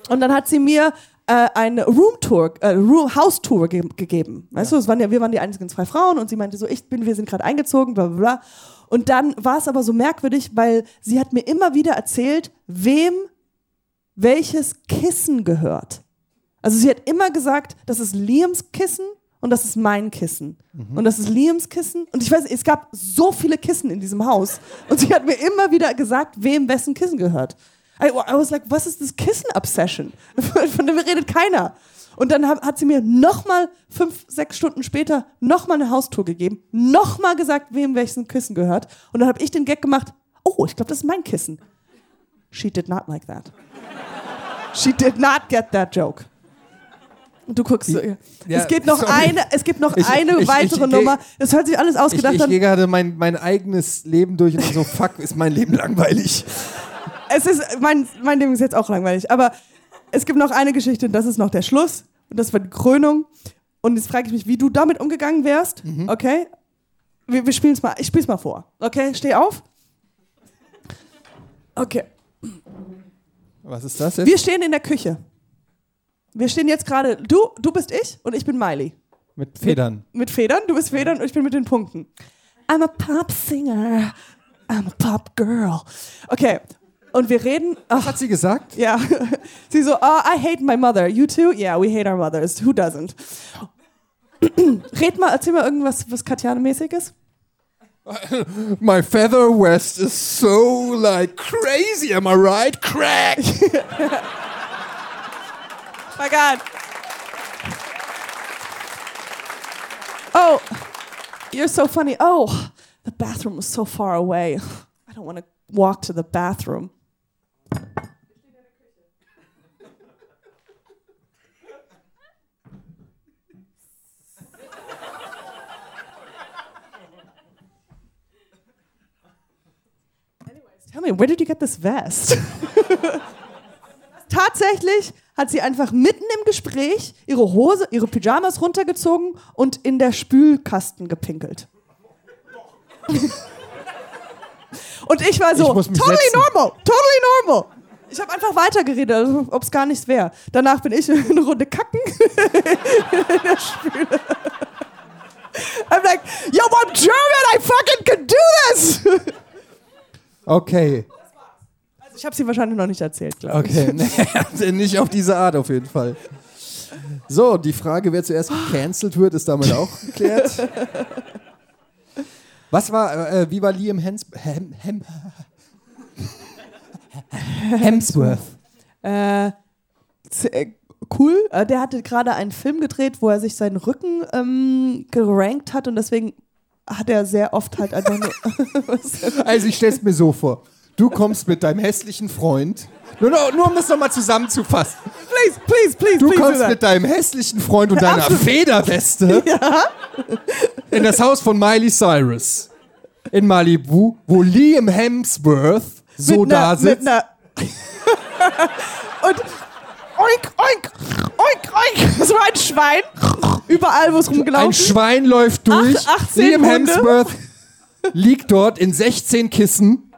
und dann hat sie mir äh, eine Roomtour, äh, Room, Haustour ge gegeben. Weißt du, es waren ja, wir waren die einzigen zwei Frauen und sie meinte so, ich bin, wir sind gerade eingezogen, bla bla bla. Und dann war es aber so merkwürdig, weil sie hat mir immer wieder erzählt, wem welches Kissen gehört. Also sie hat immer gesagt, das ist Liams Kissen und das ist mein Kissen. Und das ist Liams Kissen. Und ich weiß, es gab so viele Kissen in diesem Haus. Und sie hat mir immer wieder gesagt, wem wessen Kissen gehört. I, I was like, was ist das Kissen-Obsession? Von dem redet keiner. Und dann hat, sie mir nochmal fünf, sechs Stunden später nochmal eine Haustour gegeben, nochmal gesagt, wem welches Kissen gehört. Und dann habe ich den Gag gemacht, oh, ich glaube, das ist mein Kissen. She did not like that. She did not get that joke. Und du guckst so. Ja, es gibt noch sorry. eine, es gibt noch Ich- eine ich- weitere ich- Nummer. Das hört sich alles Ich, ausgedacht ich an. gehe gerade mein, mein eigenes Leben durch und so, fuck, ist mein Leben langweilig. Es ist, mein, mein Leben ist jetzt auch langweilig. Aber es gibt noch eine Geschichte und das ist noch der Schluss. Und das war die Krönung. Und jetzt frage ich mich, wie du damit umgegangen wärst. Okay? Wir, wir spielen es mal. Ich spiel's mal vor. Okay? Steh auf. Okay. Was ist das jetzt? Wir stehen in der Küche. Wir stehen jetzt gerade. Du, du bist ich und ich bin Miley. Mit Federn. Mit Federn, du bist Federn und ich bin mit den Punkten. I'm a pop singer. I'm a pop girl. Okay. Und wir reden. Ach, hat sie gesagt? ja. Sie so, oh, I hate my mother. You too? Yeah, we hate our mothers. Who doesn't? Red mal, erzähl mal irgendwas, was Katjane-mäßig ist. My feather west is so like crazy, am I right? Crack! My God. Oh, you're so funny. Oh, the bathroom was so far away. I don't want to walk to the bathroom. Anyways, Tell me, where did you get this vest? Tatsächlich hat sie einfach mitten im Gespräch ihre Hose, ihre Pyjamas runtergezogen und in der Spülkasten gepinkelt. und ich war so, Ich totally setzen. normal, totally normal. Ich habe einfach weitergeredet, als ob es gar nichts wäre. Danach bin ich eine Runde kacken in der Spüle. I'm like, yo, I'm German, I fucking can do this. Okay, Also ich habe sie wahrscheinlich noch nicht erzählt, glaube ich. okay. Nee, nicht auf diese Art auf jeden Fall. So, die Frage, wer zuerst gecancelt wird, ist damit auch geklärt. Was war, äh, wie war Liam Hems Hem Hem Hemsworth? Äh, äh, cool. Äh, der hatte gerade einen Film gedreht, wo er sich seinen Rücken ähm, gerankt hat und deswegen hat er sehr oft halt einfach nur. Also ich stell's mir so vor. Du kommst mit deinem hässlichen Freund, nur, noch, nur um das nochmal zusammenzufassen. please, please, please, Du please. kommst mit deinem hässlichen Freund und deiner Federweste in das Haus von Miley Cyrus in Malibu, wo Liam Hemsworth so Mit da Mit sitzt. und oink, oink, oink, oink. War ein Schwein. Überall, wo es Ein rumgelaufen ist. Schwein läuft durch. Ach- 18 Liam Hunde. Hemsworth liegt dort in 16 Kissen.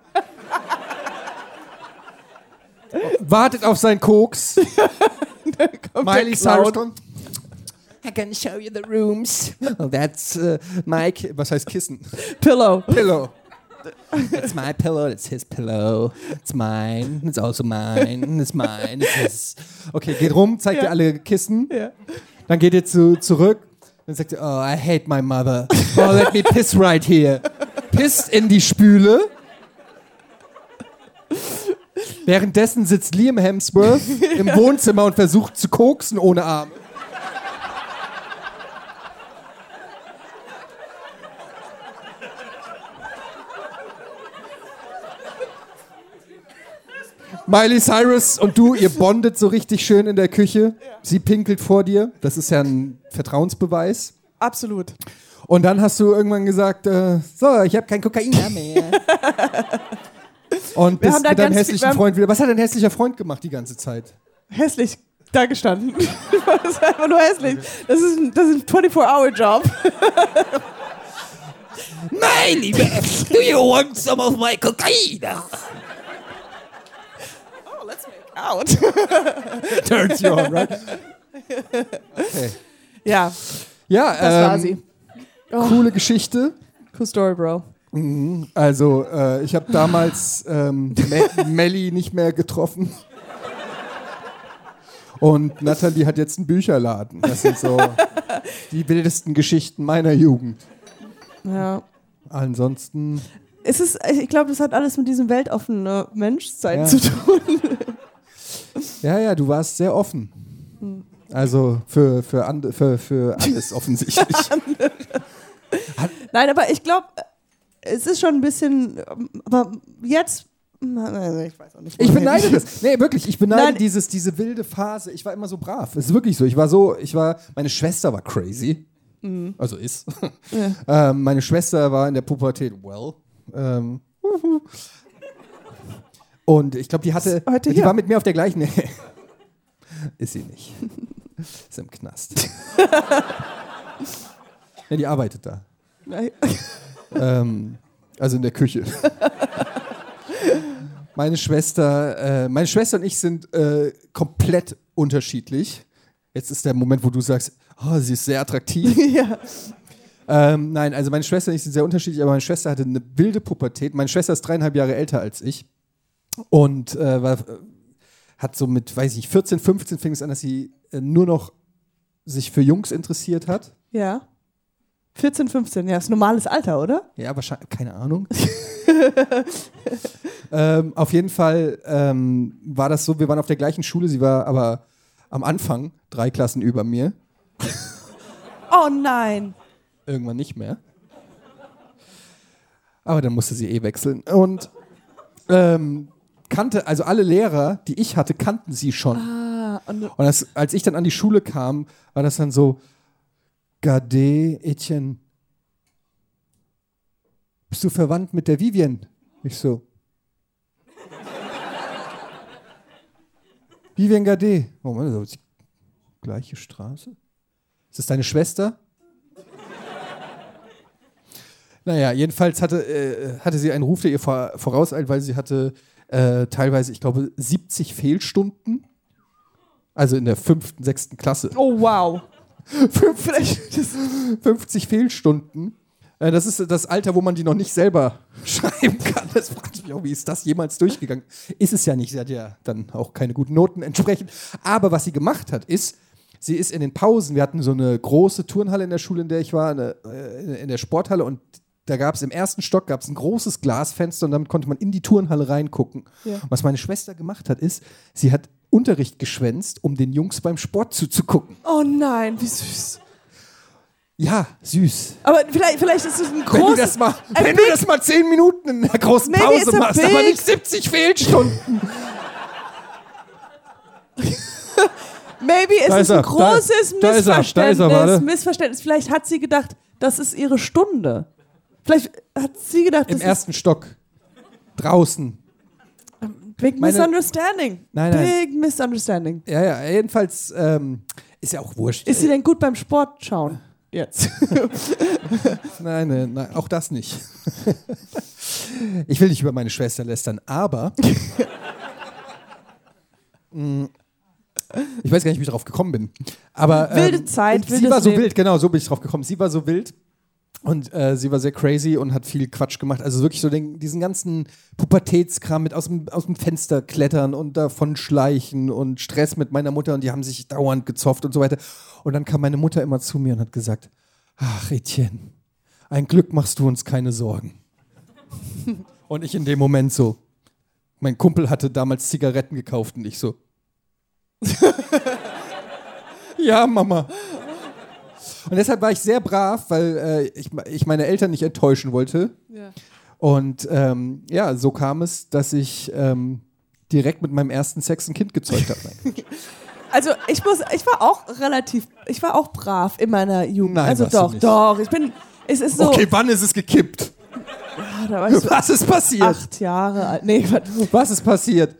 Wartet auf seinen Koks. Miley Cyrus kommt. I can show you the rooms. Oh, that's uh, my was heißt Kissen? Pillow. Pillow. It's my pillow, it's his pillow. It's mine, it's also mine, it's mine, it's his. Okay, geht rum, zeigt Ja. dir alle Kissen. Ja. Dann geht ihr zu, zurück. Dann sagt ihr, oh, I hate my mother. Oh, let me piss right here. Pisst in die Spüle. Währenddessen sitzt Liam Hemsworth im Wohnzimmer und versucht zu koksen ohne Arme. Miley Cyrus und du, ihr bondet so richtig schön in der Küche. Sie pinkelt vor dir. Das ist ja ein Vertrauensbeweis. Absolut. Und dann hast du irgendwann gesagt, äh, so, ich habe kein Kokain mehr. Und bist haben da mit deinem viel- wir hässlichen haben- Freund wieder. Was hat dein hässlicher Freund gemacht die ganze Zeit? Hässlich da gestanden. das ist einfach nur hässlich. Das ist ein, das ist ein 24-Hour-Job. Miley, do you want some of my cocaine? Oh, let's make out. Turns you on, right? Okay. ja, Ja, das ähm, war sie. Coole Geschichte. Cool Story, Bro. Also, äh, ich habe damals ähm, Me Melly nicht mehr getroffen. Und Nathalie hat jetzt einen Bücherladen. Das sind so die wildesten Geschichten meiner Jugend. Ja. Ansonsten, Es ist, ich glaube, das hat alles mit diesem weltoffenen Menschsein Ja. zu tun. ja, ja, du warst sehr offen. Also für, für, and, für, für alles offensichtlich. Nein, aber ich glaube, es ist schon ein bisschen, aber jetzt, ich weiß auch nicht. Ich beneide das. Nee, wirklich, ich beneide Nein. dieses, diese wilde Phase. Ich war immer so brav. Es ist wirklich so. Ich war so, ich war, meine Schwester war crazy. Mhm. Also ist. ähm, meine Schwester war in der Pubertät well. Ähm, und ich glaube, die hatte, Heute die hier. war mit mir auf der gleichen. ist sie nicht. Ist im Knast. ja, die arbeitet da. Ähm, also in der Küche. meine Schwester, äh, meine Schwester und ich sind äh, komplett unterschiedlich. Jetzt ist der Moment, wo du sagst, oh, sie ist sehr attraktiv. ja. Ähm, nein, also meine Schwester und ich sind sehr unterschiedlich, aber meine Schwester hatte eine wilde Pubertät. Meine Schwester ist dreieinhalb Jahre älter als ich und äh, war, hat so mit, weiß ich, 14, 15 fing es an, dass sie äh, nur noch sich für Jungs interessiert hat. Ja. 14, 15, ja, ist normales Alter, oder? Ja, wahrscheinlich, keine Ahnung. ähm, auf jeden Fall ähm, war das so, wir waren auf der gleichen Schule, sie war aber am Anfang drei Klassen über mir. Oh nein. Irgendwann nicht mehr. Aber dann musste sie eh wechseln. Und ähm, kannte, also alle Lehrer, die ich hatte, kannten sie schon. Ah, und, Und das, als ich dann an die Schule kam, war das dann so, Gade, Etienne, bist du verwandt mit der Vivian? Ich so. Vivian Gade. Oh Mann, das ist die gleiche Straße? Ist das deine Schwester? Naja, jedenfalls hatte, äh, hatte sie einen Ruf, der ihr vor, vorauseilt, weil sie hatte äh, teilweise, ich glaube, 70 Fehlstunden. Also in der fünften, sechsten Klasse. oh wow. 50, 50 Fehlstunden. Äh, Das ist das Alter, wo man die noch nicht selber schreiben kann. Das frage ich mich auch, wie ist das jemals durchgegangen? Ist es ja nicht. Sie hat ja dann auch keine guten Noten entsprechend. Aber was sie gemacht hat, ist, sie ist in den Pausen, wir hatten so eine große Turnhalle in der Schule, in der ich war, eine, äh, in der Sporthalle und da gab es im ersten Stock gab's ein großes Glasfenster und damit konnte man in die Turnhalle reingucken. Ja. Was meine Schwester gemacht hat, ist, sie hat Unterricht geschwänzt, um den Jungs beim Sport zuzugucken. Oh nein, wie süß. Ja, süß. Aber vielleicht, vielleicht ist es ein Wenn du großes. das mal, wenn du das mal zehn Minuten in der großen Maybe Pause machst, aber big- nicht 70 Fehlstunden. Maybe ist es ist ein er, da- großes da ist er, da ist er, Missverständnis. Missverständnis. Vielleicht hat sie gedacht, das ist ihre Stunde. Vielleicht hat sie gedacht, Im ersten Stock. Draußen. Big meine- Misunderstanding. Nein, nein. Big Misunderstanding. Ja, ja, jedenfalls ähm, ist ja auch wurscht. Ist sie denn gut beim Sport schauen? Jetzt. Nein, nein, nein, auch das nicht. ich will nicht über meine Schwester lästern, aber. Mm, ich weiß gar nicht, wie ich drauf gekommen bin. Aber, ähm, Wilde Zeit, Sie war so wild, genau, so bin ich drauf gekommen. Sie war so wild und äh, sie war sehr crazy und hat viel Quatsch gemacht. Also wirklich so den, diesen ganzen Pubertätskram mit aus dem, aus dem Fenster klettern und davon schleichen und Stress mit meiner Mutter und die haben sich dauernd gezofft und so weiter. Und dann kam meine Mutter immer zu mir und hat gesagt: Ach, Etienne, ein Glück machst du uns keine Sorgen. und ich in dem Moment so. Mein Kumpel hatte damals Zigaretten gekauft und ich so. ja, Mama. Und deshalb war ich sehr brav, weil äh, ich, ich meine Eltern nicht enttäuschen wollte. Ja. Und ähm, ja, so kam es, dass ich ähm, direkt mit meinem ersten Sex ein Kind gezeugt habe. Also ich muss, ich war auch relativ, ich war auch brav in meiner Jugend. Nein, also doch, doch. Ich bin, es ist so, Okay, wann ist es gekippt? Da war ich so Was ist passiert? acht Jahre alt. Nee. Was ist passiert?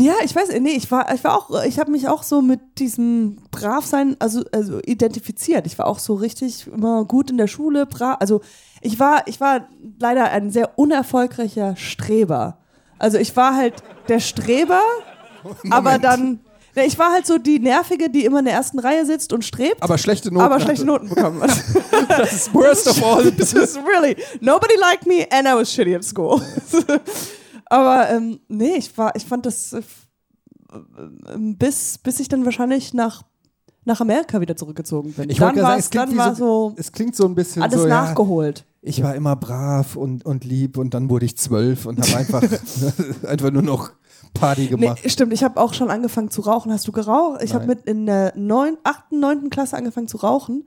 Ja, ich weiß, nee, ich war, ich war auch, ich habe mich auch so mit diesem Bravsein, also, also identifiziert. Ich war auch so richtig immer gut in der Schule, brav. Also ich war, ich war leider ein sehr unerfolgreicher Streber. Also ich war halt der Streber, aber dann, nee, ich war halt so die Nervige, die immer in der ersten Reihe sitzt und strebt. Aber schlechte Noten. aber schlechte. Noten bekommen. Das ist worst of all. This is really nobody liked me and I was shitty at school. Aber ähm, nee, ich war, ich fand das äh, f- äh, bis bis ich dann wahrscheinlich nach nach Amerika wieder zurückgezogen bin. Ich dann war's- es klingt, dann war so, so es klingt so ein bisschen alles so, ja, nachgeholt. ich war immer brav und, und lieb und dann wurde ich zwölf und habe einfach, einfach nur noch Party Nee, gemacht. stimmt, ich habe auch schon angefangen zu rauchen. Hast du geraucht? Ich habe mit in der neun, achten, neunten Klasse angefangen zu rauchen.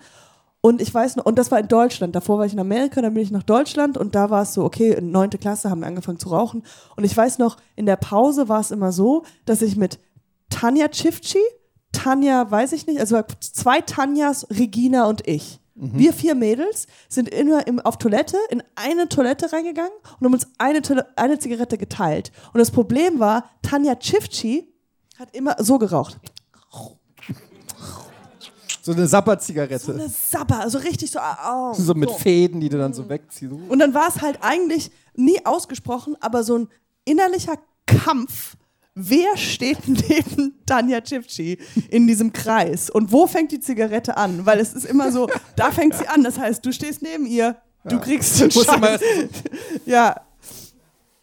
Und ich weiß noch, und das war in Deutschland. Davor war ich in Amerika, dann bin ich nach Deutschland und da war es so, okay, in neunte Klasse haben wir angefangen zu rauchen. Und ich weiß noch, in der Pause war es immer so, dass ich mit Tanja Chifchi, Tanja weiß ich nicht, also zwei Tanjas, Regina und ich. Wir vier Mädels sind immer im, auf Toilette in eine Toilette reingegangen und haben uns eine, eine Zigarette geteilt. Und das Problem war, Tanja Chifchi hat immer so geraucht. So eine Sapper-Zigarette. Eine Sabber, also richtig so. Oh, So mit Fäden, die du dann so wegziehst. Und dann war es halt eigentlich nie ausgesprochen, aber so ein innerlicher Kampf. Wer steht neben Tanja Chipchi in diesem Kreis? Und wo fängt die Zigarette an? Weil es ist immer so, da fängt sie an. Das heißt, du stehst neben ihr, du kriegst den Scheiß. Ja,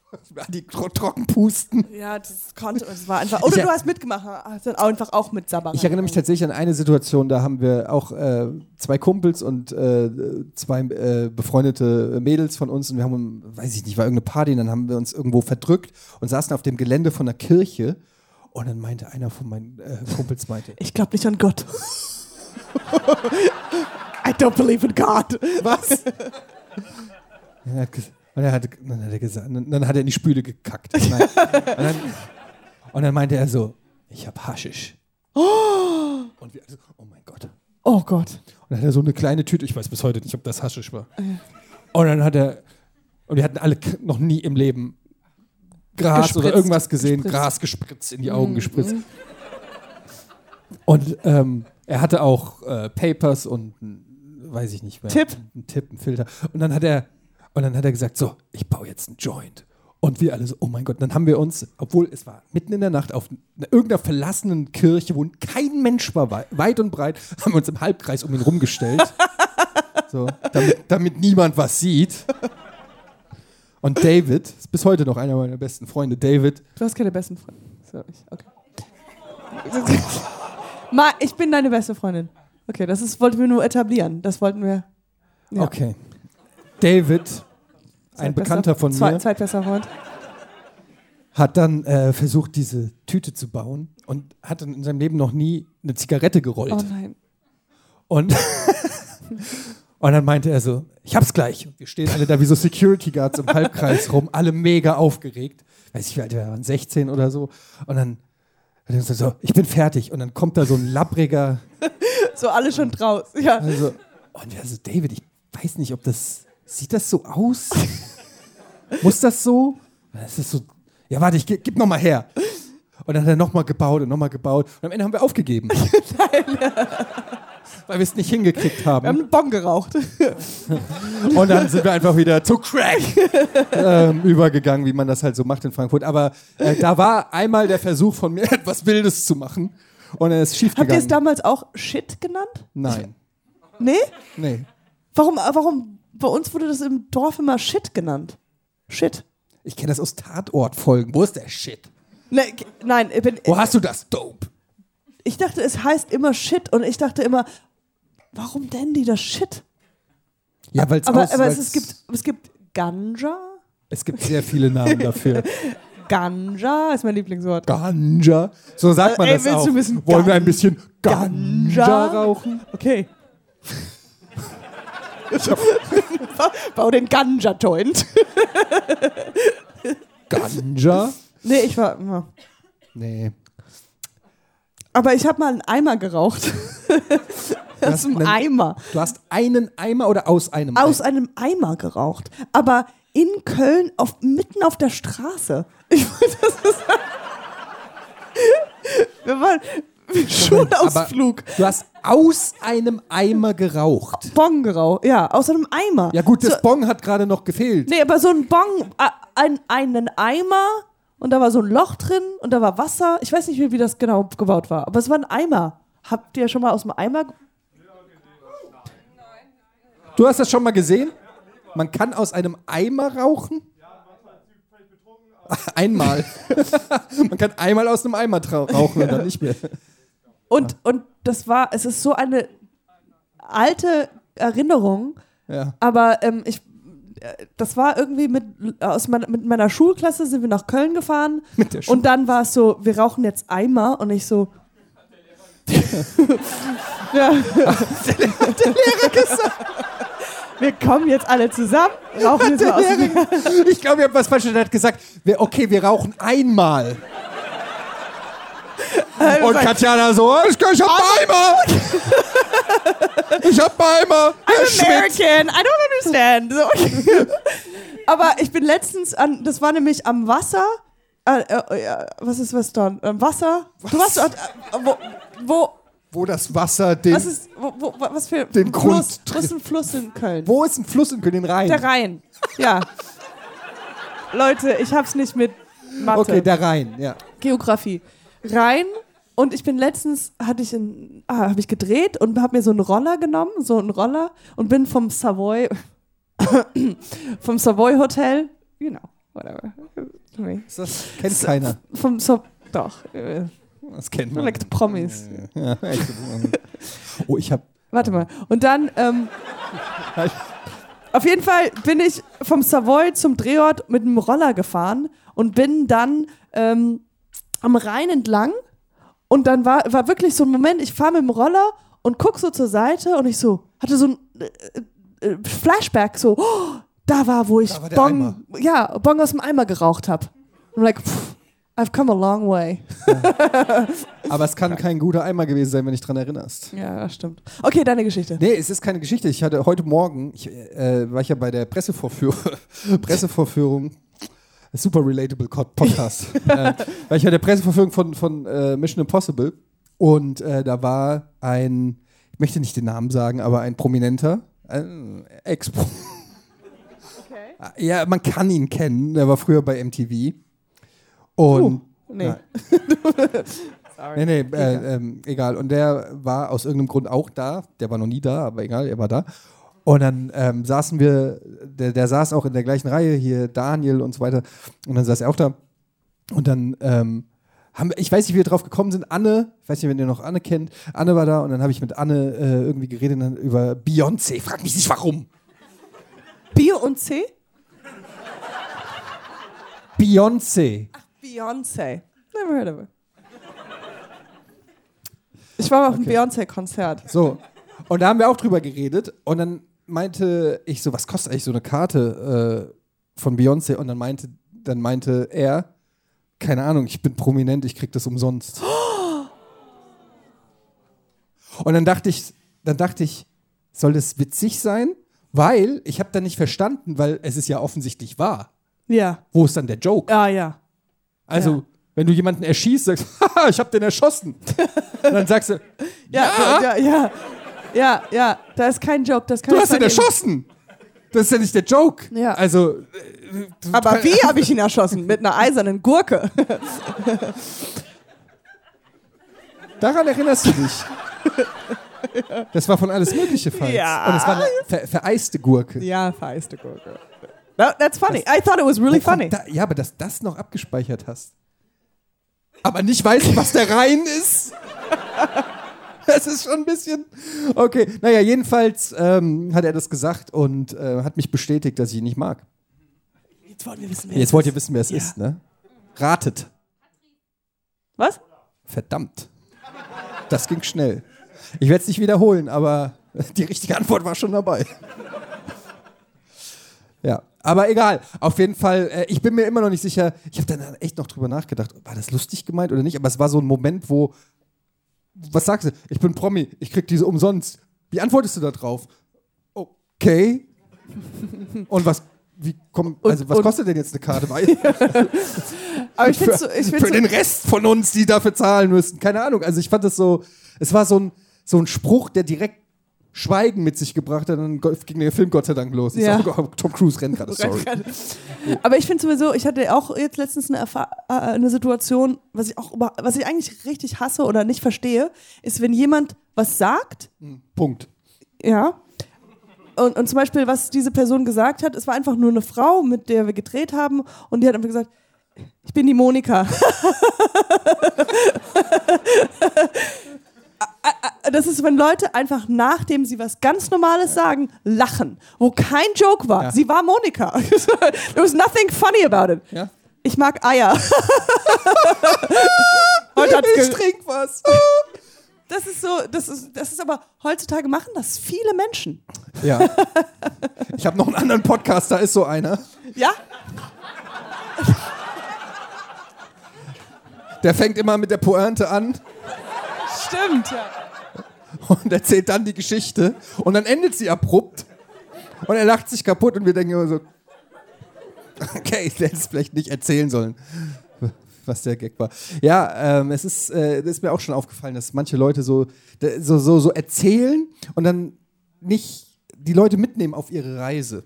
die tro trocken pusten. ja, das konnte, das war einfach. Oder Ich- du hast mitgemacht, hast dann einfach auch mit Sabber. Ich erinnere mich tatsächlich an eine Situation, da haben wir auch äh, zwei Kumpels und äh, zwei äh, befreundete Mädels von uns und wir haben, weiß ich nicht, war irgendeine Party und dann haben wir uns irgendwo verdrückt und saßen auf dem Gelände von einer Kirche und dann meinte einer von meinen äh, Kumpels, meinte, Ich glaube nicht an Gott. I don't believe in God. was? Er hat ges- und er hat, dann hat er gesagt, dann, hat er in die Spüle gekackt. Und, dann, und dann meinte er so, ich hab Haschisch. Und wir alle so, oh mein Gott. Oh Gott. Und dann hat er so eine kleine Tüte, ich weiß bis heute nicht, ob das Haschisch war. Und dann hat er, und wir hatten alle noch nie im Leben Gras oder Gespritzt. irgendwas gesehen, Gespritzt. Mhm. Gras gespritzt, in die Augen gespritzt. Und ähm, er hatte auch äh, Papers und weiß ich nicht mehr. Tipp. Ein Tipp, ein Filter. Und dann hat er, und dann hat er gesagt, so, ich baue jetzt einen Joint. Und wir alle so, oh mein Gott. Und dann haben wir uns, obwohl es war mitten in der Nacht, auf einer, irgendeiner verlassenen Kirche, wo kein Mensch war, wei- weit und breit, haben wir uns im Halbkreis um ihn rumgestellt. so, damit, damit niemand was sieht. Und David, ist bis heute noch einer meiner besten Freunde, David, Du hast keine besten Freunde. So, ich, okay. Ma, ich bin deine beste Freundin. Okay, das ist, wollten wir nur etablieren. Das wollten wir. Ja. okay. David, ein Bekannter von mir, Zweitbester Freund. hat dann äh, versucht, diese Tüte zu bauen und hat dann in seinem Leben noch nie eine Zigarette gerollt. Oh nein. Und, und dann meinte er so, ich hab's gleich. Und wir stehen alle da wie so Security Guards im Halbkreis rum, alle mega aufgeregt. Weiß ich, wie alt wir waren, 16 oder so. Und dann hat er gesagt, so, ich bin fertig. Und dann kommt da so ein labbriger, So alle schon draußen. Ja. also, und wir so, David, ich weiß nicht, ob das, sieht das so aus? Muss das so? Das ist so, ja warte, ich ge- gib noch mal her. Und dann hat er nochmal gebaut und nochmal gebaut. Und am Ende haben wir aufgegeben. Weil wir es nicht hingekriegt Wir haben haben. einen Bon geraucht. Und dann sind wir einfach wieder zu Crack ähm, übergegangen, wie man das halt so macht in Frankfurt. Aber äh, da war einmal der Versuch von mir, etwas Wildes zu machen. Und er ist schief Habt ihr es damals auch Shit genannt? Nein, Nee? nee. Warum, warum? Bei uns wurde das im Dorf immer Shit genannt. Shit. Ich kenne das aus Tatortfolgen. Wo ist der Shit? Ne, nein, ich, bin, Wo hast du das? Dope. ich dachte, es heißt immer Shit und ich dachte immer, warum denn die das Shit? Ja, weil es Aber, aus, aber es, es, gibt, es gibt Ganja. es gibt sehr viele Namen dafür. Ganja ist mein Lieblingswort. Ganja. So sagt man Ey, das auch. du ein bisschen Wollen wir ein bisschen Ganja, Ganja? rauchen? Okay. Bau den Ganja-Joint. Ganja? Nee, ich war. ja. Nee. Aber ich habe mal einen Eimer geraucht. Aus einem einen, Eimer. du hast einen Eimer oder aus einem Aus Eimer? einem Eimer geraucht. Aber in Köln auf, mitten auf der Straße. Ich, das ist, wir waren Schulausflug. Du hast aus einem Eimer geraucht. Bon geraucht. Ja, aus einem Eimer. Ja gut, das so, Bong hat gerade noch gefehlt. Nee, aber so ein Bon, äh, ein, einen Eimer und da war so ein Loch drin und da war Wasser. Ich weiß nicht, wie, wie das genau gebaut war, aber es war ein Eimer. Habt ihr schon mal aus dem Eimer? Du hast das schon mal gesehen? Man kann aus einem Eimer rauchen? Einmal. Man kann einmal aus einem Eimer rauchen und dann nicht mehr. Und, und das war, es ist so eine alte Erinnerung, Ja. aber ähm, ich, äh, das war irgendwie mit, aus meiner, mit meiner Schulklasse sind wir nach Köln gefahren der und dann war es so, wir rauchen jetzt Eimer und ich so. ja. der Lehrer gesagt. Wir kommen jetzt alle zusammen, rauchen jetzt mal aus Ich glaube, ihr habt was falsch hat gesagt, wir, okay, wir rauchen einmal. Und Katjana so, ich, ich hab einen Eimer. Ich hab einen Eimer. Der schmeckt. American, I don't understand. So. Aber ich bin letztens an, das war nämlich am Wasser. Äh, äh, äh, was ist was dann? Am Wasser? Du warst dort, äh, wo, wo wo das Wasser den. Was ist, wo, wo, was für Den ein Grund Fluss? Wo ist ein Fluss in Köln? wo ist ein Fluss in Köln? Den Rhein. Der Rhein. Ja. Leute, ich hab's nicht mit Mathe. Okay, der Rhein, ja. Geografie. Rhein. Und ich bin letztens, hatte ich in, ah, habe ich gedreht und habe mir so einen Roller genommen, so einen Roller und bin vom Savoy, vom Savoy Hotel, you know, whatever. Das kennt keiner. Vom so, doch, äh, Das kennt man. the Promis. Ja, echt. oh, ich habe Warte mal. Und dann, ähm, auf jeden Fall bin ich vom Savoy zum Drehort mit einem Roller gefahren und bin dann ähm, am Rhein entlang. Und dann war, war wirklich so ein Moment, ich fahre mit dem Roller und guck so zur Seite und ich so, hatte so ein äh, äh, Flashback, so, oh, da war, wo ich war Bong, Eimer. ja, Bong aus dem Eimer geraucht habe. Und like, pff, I've come a long way. Aber es kann kein guter Eimer gewesen sein, wenn du dich dran erinnerst. Ja, das stimmt. Okay, deine Geschichte. Nee, es ist keine Geschichte. Ich hatte heute Morgen, ich, äh, war ich ja bei der Pressevorführung, Pressevorführung, super relatable Podcast, äh, war ich bei der Pressevorführung von, von äh, Mission Impossible und äh, da war ein, ich möchte nicht den Namen sagen, aber ein Prominenter, ein ex Okay. Ja, man kann ihn kennen, der war früher bei MTV. Und Nee. Nein. Nee, nee, äh, ähm, egal. Und der war aus irgendeinem Grund auch da. Der war noch nie da, aber egal, er war da. Und dann ähm, saßen wir, der, der saß auch in der gleichen Reihe, hier Daniel und so weiter. Und dann saß er auch da. Und dann ähm, haben wir, ich weiß nicht, wie wir drauf gekommen sind. Anne, ich weiß nicht, wenn ihr noch Anne kennt. Anne war da und dann habe ich mit Anne äh, irgendwie geredet über Beyoncé. Frag mich nicht warum. Bier und C? Beyoncé. Beyoncé. Never heard of her. Ich war mal auf einem Beyoncé-Konzert. So. Und da haben wir auch drüber geredet. Und dann meinte ich so, was kostet eigentlich so eine Karte äh, von Beyoncé? Und dann meinte, dann meinte er, keine Ahnung, ich bin prominent, ich krieg das umsonst. Und dann dachte ich, dann dachte ich, soll das witzig sein? Weil ich habe dann nicht verstanden, weil es ist ja offensichtlich wahr. Ja. Wo ist dann der Joke? Ah, ja. Also, Ja. wenn du jemanden erschießt, sagst, haha, ich habe den erschossen. Dann sagst du, Ja, Ja? ja, ja. Ja, ja. Da ist kein Joke. Das kann Du ich hast ihn erschossen. Das ist ja nicht der Joke. Ja. Also, äh, du- Aber wie habe ich ihn erschossen? Mit einer eisernen Gurke. daran erinnerst du dich. Das war von alles Mögliche falsch. Ja. Und es war eine ver vereiste Gurke. ja, feiste Gurke. No, that's funny. I thought it was really funny. Da, ja, aber dass das noch abgespeichert hast. Aber nicht weißt, was der Rhein ist. Das ist schon ein bisschen. Okay, naja, jedenfalls ähm, hat er das gesagt und äh, hat mich bestätigt, dass ich ihn nicht mag. Jetzt wollen wir wissen, wer Jetzt es wollt ihr wissen, wer es Ja. ist, ne? Ratet. Was? Verdammt. Das ging schnell. Ich werde es nicht wiederholen, aber die richtige Antwort war schon dabei. Ja, aber egal. Auf jeden Fall, äh, ich bin mir immer noch nicht sicher. Ich habe dann echt noch drüber nachgedacht, war das lustig gemeint oder nicht? Aber es war so ein Moment, wo. Was sagst du? Ich bin Promi, ich krieg diese umsonst. Wie antwortest du da drauf? Okay. Und was. Wie komm, also was und- kostet denn jetzt eine Karte? Aber ich für, so, ich für find's den so, Rest von uns, die dafür zahlen müssten. Keine Ahnung. Also ich fand das so, es war so ein, so ein Spruch, der direkt Schweigen mit sich gebracht hat. Dann ging der Film Gott sei Dank los. Ja. Auch, Tom Cruise rennt gerade, sorry. Aber ich finde sowieso, ich hatte auch jetzt letztens eine, Erfa äh, eine Situation, was ich auch über, was ich eigentlich richtig hasse oder nicht verstehe, ist, wenn jemand was sagt, Punkt. ja, und, und zum Beispiel, was diese Person gesagt hat, es war einfach nur eine Frau, mit der wir gedreht haben, und die hat einfach gesagt, ich bin die Monika. Das ist, wenn Leute einfach, nachdem sie was ganz Normales sagen, lachen, wo kein Joke war. Ja. Sie war Monika. There was nothing funny about it. Ja? Ich mag Eier. Heute Ich trink was. das ist so, das ist, das ist aber, heutzutage machen das viele Menschen. ja. Ich habe noch einen anderen Podcast, da ist so einer. Ja? Der fängt immer mit der Pointe an Stimmt. Ja. Und erzählt dann die Geschichte. Und dann endet sie abrupt. Und er lacht sich kaputt und wir denken immer so, okay, ich hätte es vielleicht nicht erzählen sollen. was der Gag war. Ja, ähm, es ist, äh, ist mir auch schon aufgefallen, dass manche Leute so, so, so, so erzählen und dann nicht die Leute mitnehmen auf ihre Reise.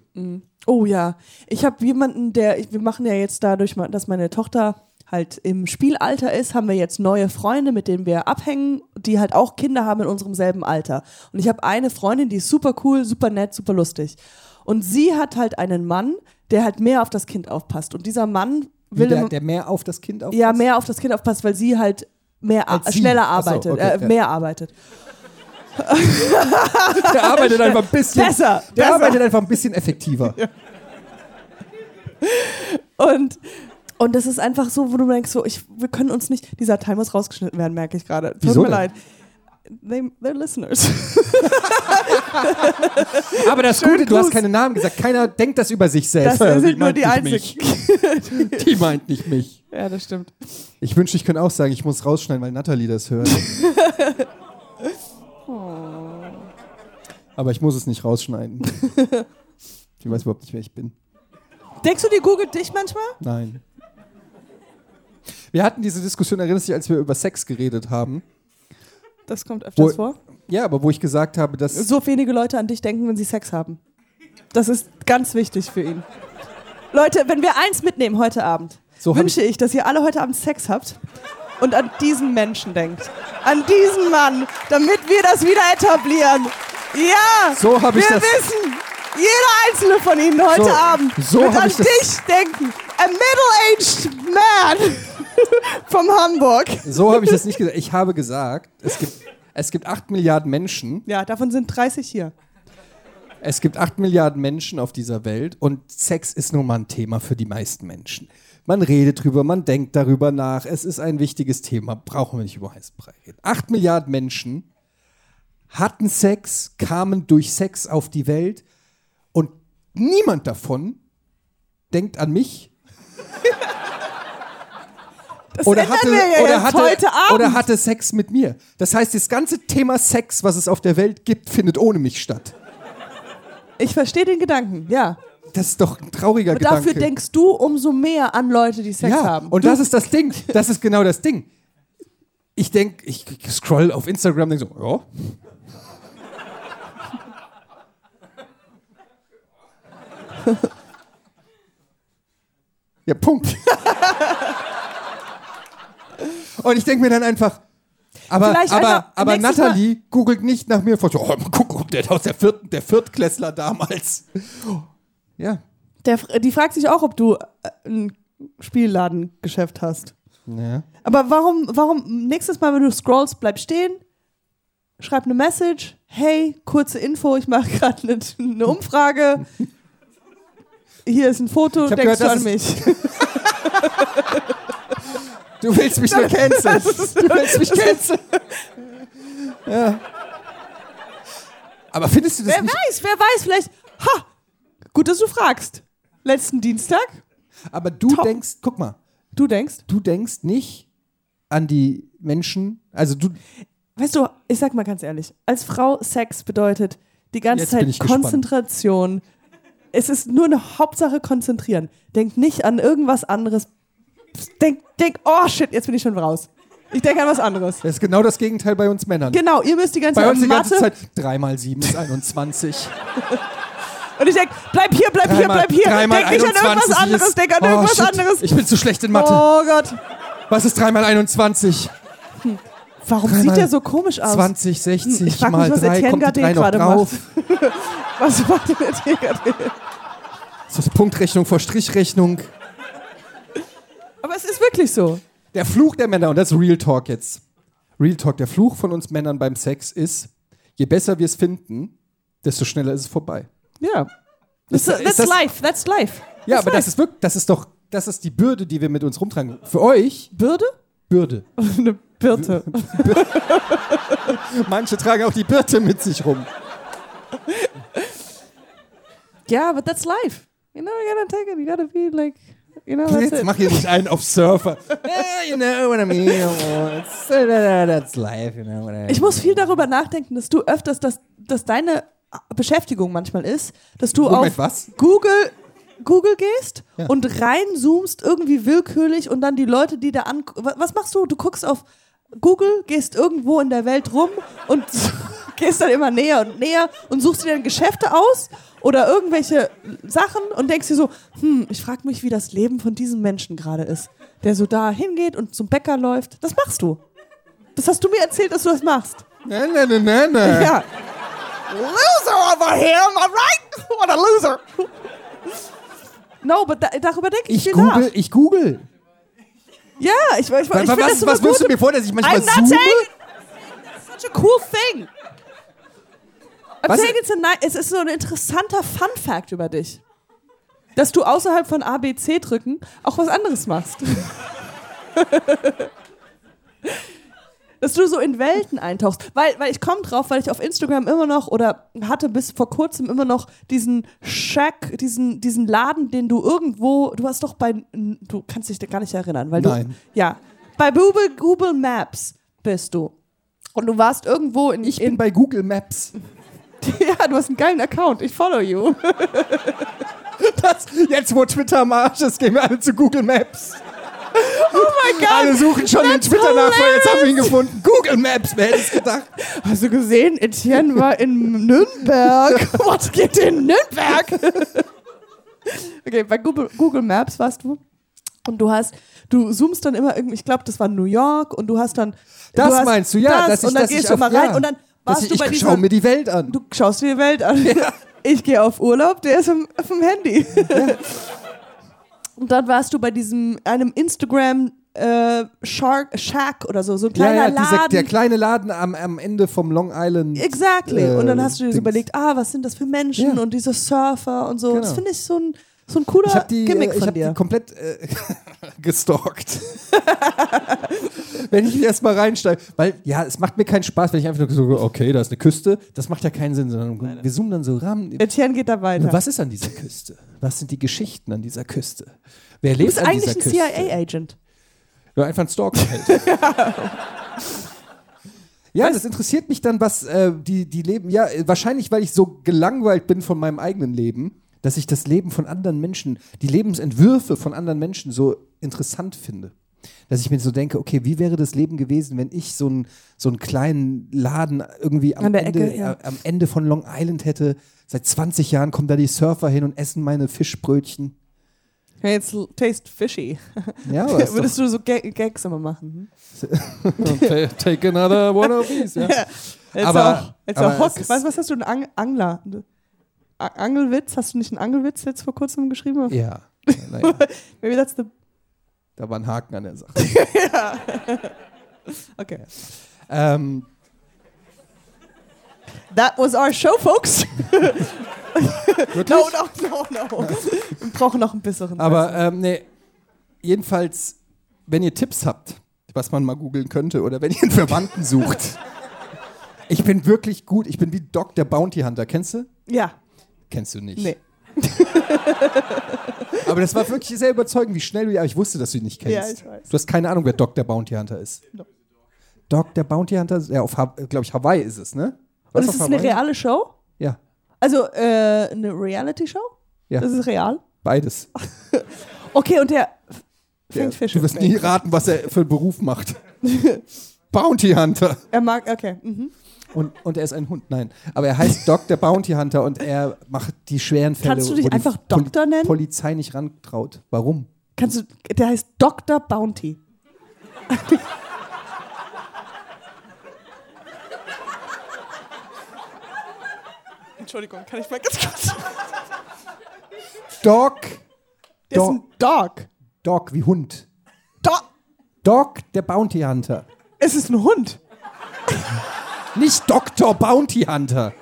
Oh ja, ich habe jemanden, der, wir machen ja jetzt dadurch, dass meine Tochter halt im Spielalter ist, haben wir jetzt neue Freunde, mit denen wir abhängen, die halt auch Kinder haben in unserem selben Alter. Und ich habe eine Freundin, die ist super cool, super nett, super lustig. Und sie hat halt einen Mann, der halt mehr auf das Kind aufpasst. Und dieser Mann will der, der mehr auf das Kind aufpasst. ja mehr auf das Kind aufpasst, weil sie halt mehr schneller Ach so, arbeitet, okay, äh, ja. mehr arbeitet. Der arbeitet einfach ein bisschen. Besser, Der besser. arbeitet einfach ein bisschen effektiver. Und, und das ist einfach so, wo du denkst, so, ich, wir können uns nicht, dieser Teil muss rausgeschnitten werden, merke ich gerade. Tut Wieso mir denn? leid. They, they're listeners. Aber das Schönen Gute, du hast Gruß. keine Namen gesagt. Keiner denkt das über sich selbst. Das Die sind nur meint die nicht einzigen. Mich. Die meint nicht mich. ja, das stimmt. Ich wünschte, ich könnte auch sagen, ich muss rausschneiden, weil Natalie das hört. Aber ich muss es nicht rausschneiden. Ich weiß überhaupt nicht, wer ich bin. Denkst du, die googelt dich manchmal? Nein. Wir hatten diese Diskussion, erinnerst du dich, als wir über Sex geredet haben? Das kommt öfters Wo- vor. Ja, aber wo ich gesagt habe, dass. So wenige Leute an dich denken, wenn sie Sex haben. Das ist ganz wichtig für ihn. Leute, wenn wir eins mitnehmen heute Abend, So wünsche ich, dass ihr alle heute Abend Sex habt und an diesen Menschen denkt. An diesen Mann, damit wir das wieder etablieren. Ja! So hab ich wir das- wissen, jeder einzelne von ihnen heute So- Abend so wird an dich denken. A middle-aged man from Hamburg. So habe ich das nicht gesagt. Ich habe gesagt, es gibt, es gibt 8 Milliarden Menschen. Ja, davon sind 30 hier. Es gibt 8 Milliarden Menschen auf dieser Welt und Sex ist nun mal ein Thema für die meisten Menschen. Man redet drüber, man denkt darüber nach. Es ist ein wichtiges Thema. Brauchen wir nicht über heißen Brei reden. 8 Milliarden Menschen hatten Sex, kamen durch Sex auf die Welt und niemand davon denkt an mich Das oder hatte, ja oder, hatte, oder hatte Sex mit mir. Das heißt, das ganze Thema Sex, was es auf der Welt gibt, findet ohne mich statt. ich verstehe den Gedanken, ja. Das ist doch ein trauriger Aber Gedanke. dafür denkst du umso mehr an Leute, die Sex ja, haben. und du, das ist das Ding. Das ist genau das Ding. Ich denke, ich scroll auf Instagram und denke so, ja. Ja, Punkt. und ich denke mir dann einfach, aber, Vielleicht aber, einfach aber Nathalie googelt nicht nach mir vor. So, oh, guck, guck, der aus der vierten, der Viertklässler damals. Ja. der, die fragt sich auch, ob du äh, ein Spielladengeschäft hast. ja. Aber warum, warum nächstes Mal, wenn du scrollst, bleib stehen, schreib eine Message, hey, kurze Info, ich mache gerade eine, eine Umfrage. Hier ist ein Foto, denkst gehört, du an mich? Du willst mich nur canceln. Du willst mich canceln. Ja. Aber findest du das Wer nicht? weiß, wer weiß, vielleicht, ha, gut, dass du fragst. Letzten Dienstag, Aber du Top. denkst, guck mal, du denkst, du denkst nicht an die Menschen, also du, Weißt du, ich sag mal ganz ehrlich, als Frau Sex bedeutet die ganze Jetzt Zeit ich gespannt. Konzentration. Es ist nur eine Hauptsache konzentrieren. Denk nicht an irgendwas anderes. Denk, denk, oh shit, jetzt bin ich schon raus. Ich denke an was anderes. das ist genau das Gegenteil bei uns Männern. Genau, ihr müsst die ganze Bei Zeit uns an die ganze Mathe. Zeit 3 mal 7 ist 21. Und ich denk, bleib hier, bleib hier, bleib hier. Denk nicht an irgendwas 21 anderes, ist, denk an oh, irgendwas shit, anderes. Ich bin zu schlecht in Mathe. Oh Gott. Was ist 3 mal 21? Warum Dreimal sieht der so komisch aus? 20, 60 Ich frag mich, mal was 3, Etienne kommt die Gade 3 noch gerade drauf. Was macht denn der Tiger? Ist das Punktrechnung vor Strichrechnung? Aber es ist wirklich so. Der Fluch der Männer, und das ist Real Talk jetzt. Real Talk, der Fluch von uns Männern beim Sex ist, je besser wir es finden, desto schneller ist es vorbei. Ja. Ist- That's, ist das- life, that's life. Ja, That's aber das life. ist wirklich, das ist doch, das ist die Bürde, die wir mit uns rumtragen. Für euch, Bürde? Bürde. Eine Birte. Manche tragen auch die Birte mit sich rum. Ja, but that's life. You know, you gotta take it. You gotta be like, you know, that's Jetzt it. mach hier nicht einen auf Surfer. yeah, you know what I mean. It's, that's life, you know what I mean. Ich muss viel darüber nachdenken, dass du öfters, dass, dass deine Beschäftigung manchmal ist, dass du Moment, auf was? Google Google gehst Ja. und reinzoomst irgendwie willkürlich und dann die Leute, die da an. wa- Was machst du? Du guckst auf Google, gehst irgendwo in der Welt rum und gehst dann immer näher und näher und suchst dir dann Geschäfte aus oder irgendwelche Sachen und denkst dir so, hm, ich frage mich, wie das Leben von diesem Menschen gerade ist, der so da hingeht und zum Bäcker läuft. Das machst du. Das hast du mir erzählt, dass du das machst. Ne, ne, ne, ne, ne. Ja. Loser over here, am I right? What a loser. No, but da, darüber denke ich, Ich google, nach. ich google. Ja, ich, ich, ich, ich Was, find das was, was wirfst du mir vor, dass ich manchmal I'm not zoome? saying it's such a cool thing. I'm Was- saying it's a ni- es ist so ein interessanter Fun Fact über dich. Dass du außerhalb von A, B, C drücken auch was anderes machst. dass du so in Welten eintauchst. Weil, weil ich komme drauf, weil ich auf Instagram immer noch oder hatte bis vor kurzem immer noch diesen Shack, diesen, diesen Laden, den du irgendwo, du hast doch bei, du kannst dich gar nicht erinnern, weil Nein. du, ja, bei Google, Google Maps bist du. Und du warst irgendwo in, Ich in bin bei Google Maps. ja, du hast einen geilen Account, ich follow you. Das, jetzt, wo Twitter am Arsch ist, gehen wir alle zu Google Maps. Oh mein Gott. Alle suchen schon den That's Twitter nach, weil jetzt haben wir ihn gefunden. Google Maps, wer hätte es gedacht? Hast du gesehen, Etienne war in Nürnberg. Was geht in Nürnberg? okay, bei Google, Google Maps warst du. Und du hast, du zoomst dann immer irgendwie, ich glaube, das war New York und du hast dann. Das du hast meinst du, ja, dass ich- und dann dass gehst ich du mal rein ja. und dann Dass warst ich, du bei ich schaue mir die Welt an. du schaust dir die Welt an. Ich gehe auf Urlaub, der ist auf dem Handy. Und dann warst du bei diesem, einem Instagram äh, Shark, Shack oder so, so ein ja, kleiner ja, dieser, Laden. der kleine Laden am, am Ende vom Long Island. Exactly. äh, und dann hast du dir so überlegt, ah, was sind das für Menschen Ja. und diese Surfer und so. Genau. Das finde ich so ein, so ein cooler Ich habe die, Gimmick äh, ich von hab dir. die komplett äh, gestalkt. wenn ich erst mal reinsteige. Weil, ja, es macht mir keinen Spaß, wenn ich einfach nur so, okay, da ist eine Küste. Das macht ja keinen Sinn, sondern wir zoomen dann so ran. Etienne geht da weiter. Was ist an dieser Küste? Was sind die Geschichten an dieser Küste? Wer du lebt bist an eigentlich dieser ein Küste? CIA-Agent. Nur einfach ein Stalker halt. ja, das interessiert mich dann, was äh, die, die leben. Ja, wahrscheinlich, weil ich so gelangweilt bin von meinem eigenen Leben, dass ich das Leben von anderen Menschen, die Lebensentwürfe von anderen Menschen so interessant finde. Dass ich mir so denke, okay, wie wäre das Leben gewesen, wenn ich so, einen so einen kleinen Laden irgendwie am, Ende, Ecke, ja. äh, am Ende von Long Island hätte. Seit 20 Jahren kommen da die Surfer hin und essen meine Fischbrötchen. Hey, it's l- taste fishy. Ja, ist Würdest du so Ga Gags immer machen? doch, take another one of these. Ja. Jetzt Aber- auch, jetzt aber auch Hock. Was, was hast du, ein Ang Angler? Angelwitz? Hast du nicht einen Angelwitz jetzt vor kurzem geschrieben? Ja. Naja, Maybe that's the. da war ein Haken an der Sache. Okay. ähm, That was our show, folks. No, no, no, no. Wir brauchen noch einen besseren. Aber ähm, nee, jedenfalls, wenn ihr Tipps habt, was man mal googeln könnte, oder wenn ihr einen Verwandten sucht. Ich bin wirklich gut. Ich bin wie Doc, der Bounty Hunter. Kennst du? ja, Kennst du nicht. nee. Aber das war wirklich sehr überzeugend, wie schnell du. Aber ich wusste, dass du ihn nicht kennst. Ja, ich weiß. Du hast keine Ahnung, wer Doc, der Bounty Hunter ist. No. Doc, der Bounty Hunter, ja, auf, glaube ich, Hawaii ist es, ne? Und es auf ist eine Hawaii? reale Show? Ja, Also äh, eine Reality-Show? Ja. Das ist real? beides. Okay, und der fängt Fische. du wirst nie raten, was er für einen Beruf macht. Bounty Hunter. Er mag, okay. Mhm. Und, und er ist ein Hund, nein. Aber er heißt Doc, der Bounty Hunter, und er macht die schweren Fälle, Kannst du dich einfach Doktor nennen? Polizei nicht rantraut. Warum? Kannst du, der heißt Dr. Bounty. Entschuldigung, kann ich mal ganz kurz. Doc, Der ist ein Dog. Doc wie Hund. Dog. Doc, der Bounty Hunter. Es ist ein Hund. Nicht Dr. Bounty Hunter.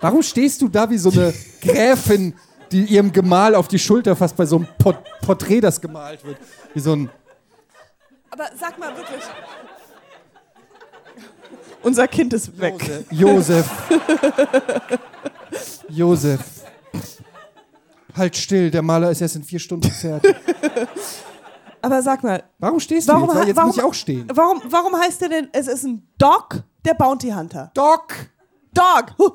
Warum stehst du da wie so eine Gräfin, die ihrem Gemahl auf die Schulter fasst bei so einem Port Porträt, das gemalt wird? Wie so ein. Aber sag mal wirklich. Unser Kind ist weg. Josef. Josef. Halt still, der Maler ist erst in vier Stunden fertig. Aber sag mal, Warum stehst du warum, jetzt? Weil jetzt warum, muss ich auch stehen. Warum, warum heißt der denn, es ist ein Dog, der Bounty Hunter? Dog. Hu.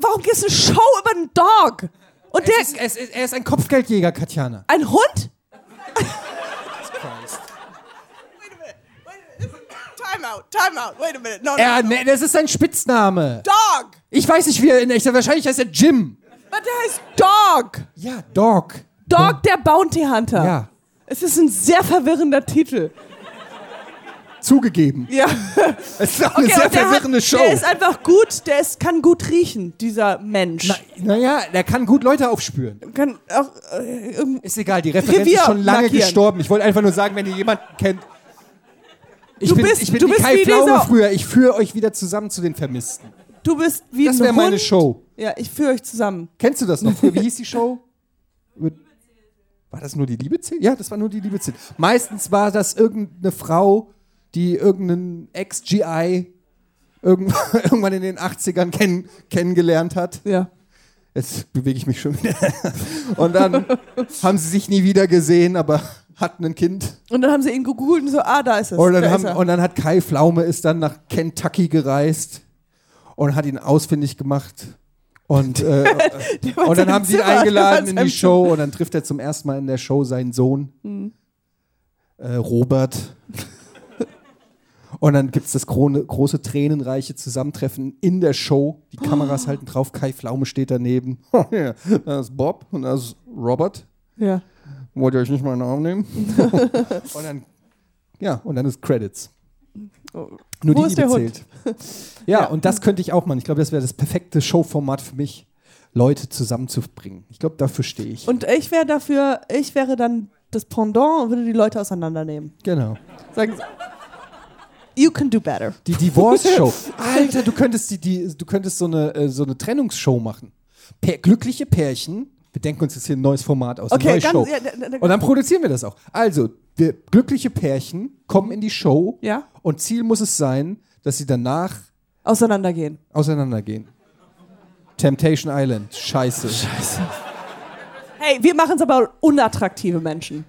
warum gibt es eine Show über einen Dog? Und der, Es ist, es ist, er ist ein Kopfgeldjäger, Katjana. ein Hund? Time out, time out, wait a minute. No, no, Er, no. ne, das ist sein Spitzname. Dog! Ich weiß nicht, wie er in echt Wahrscheinlich heißt er Jim. Aber der heißt Dog! Ja, Dog. Dog, der Bounty Hunter. Ja, Es ist ein sehr verwirrender Titel. zugegeben. Ja. Es ist auch eine sehr und der verwirrende hat, Show. Der ist einfach gut, der ist, kann gut riechen, dieser Mensch. Naja, der kann gut Leute aufspüren. Kann auch, äh, irgend- Ist egal, die Referenz Revier ist schon lange markieren. gestorben. Ich wollte einfach nur sagen, wenn ihr jemanden kennt. Ich Du bin, bist- ich bin du wie bist Kai wie Pflaume dieser- früher. Ich führe euch wieder zusammen zu den Vermissten. du bist wie Das ein wäre Hund. meine Show. Ja, ich führe euch zusammen. Kennst du das noch? Früher, wie hieß die Show? War das nur die Liebe zählt? Ja, das war nur die Liebe zählt. Meistens war das irgendeine Frau, die irgendeinen Ex-GI irgendwann, in den 80ern kenn, kennengelernt hat. Ja. Jetzt bewege ich mich schon wieder. Und dann haben sie sich nie wieder gesehen, aber hatten ein Kind. Und dann haben sie ihn gegoogelt und so, ah, da ist es. Und dann, da haben, ist und dann hat Kai Pflaume ist dann nach Kentucky gereist und hat ihn ausfindig gemacht. Und, äh, und dann in haben sie ihn eingeladen in in die Show und dann trifft er zum ersten Mal in der Show seinen Sohn, Mhm. äh, Robert. Und dann gibt es das krone, große tränenreiche Zusammentreffen in der Show. Die Kameras halten drauf, Kai Pflaume steht daneben. Da ist Bob und da ist Robert. ja. Wollt ihr euch nicht mal einen Arm nehmen? und dann, ja, und dann ist Credits. Nur Wo die Liebe zählt. Ja, und das könnte ich auch machen. Ich glaube, das wäre das perfekte Showformat für mich, Leute zusammenzubringen. Ich glaube, dafür stehe ich. Und ich wäre dafür, ich wäre dann das Pendant und würde die Leute auseinandernehmen. genau. Sagen sie, you can do better. Die Divorce-Show. Alter, du könntest, die, die, du könntest so, eine, äh, so eine Trennungsshow machen. Pär, glückliche Pärchen. Wir denken uns jetzt hier ein neues Format aus. Okay, eine neue ganz- Show. ja, da- da- und dann produzieren wir das auch. Also, wir, glückliche Pärchen kommen in die Show. Ja. Und Ziel muss es sein, dass sie danach Auseinandergehen. auseinandergehen. Temptation Island. Scheiße. Hey, wir machen es aber unattraktive Menschen.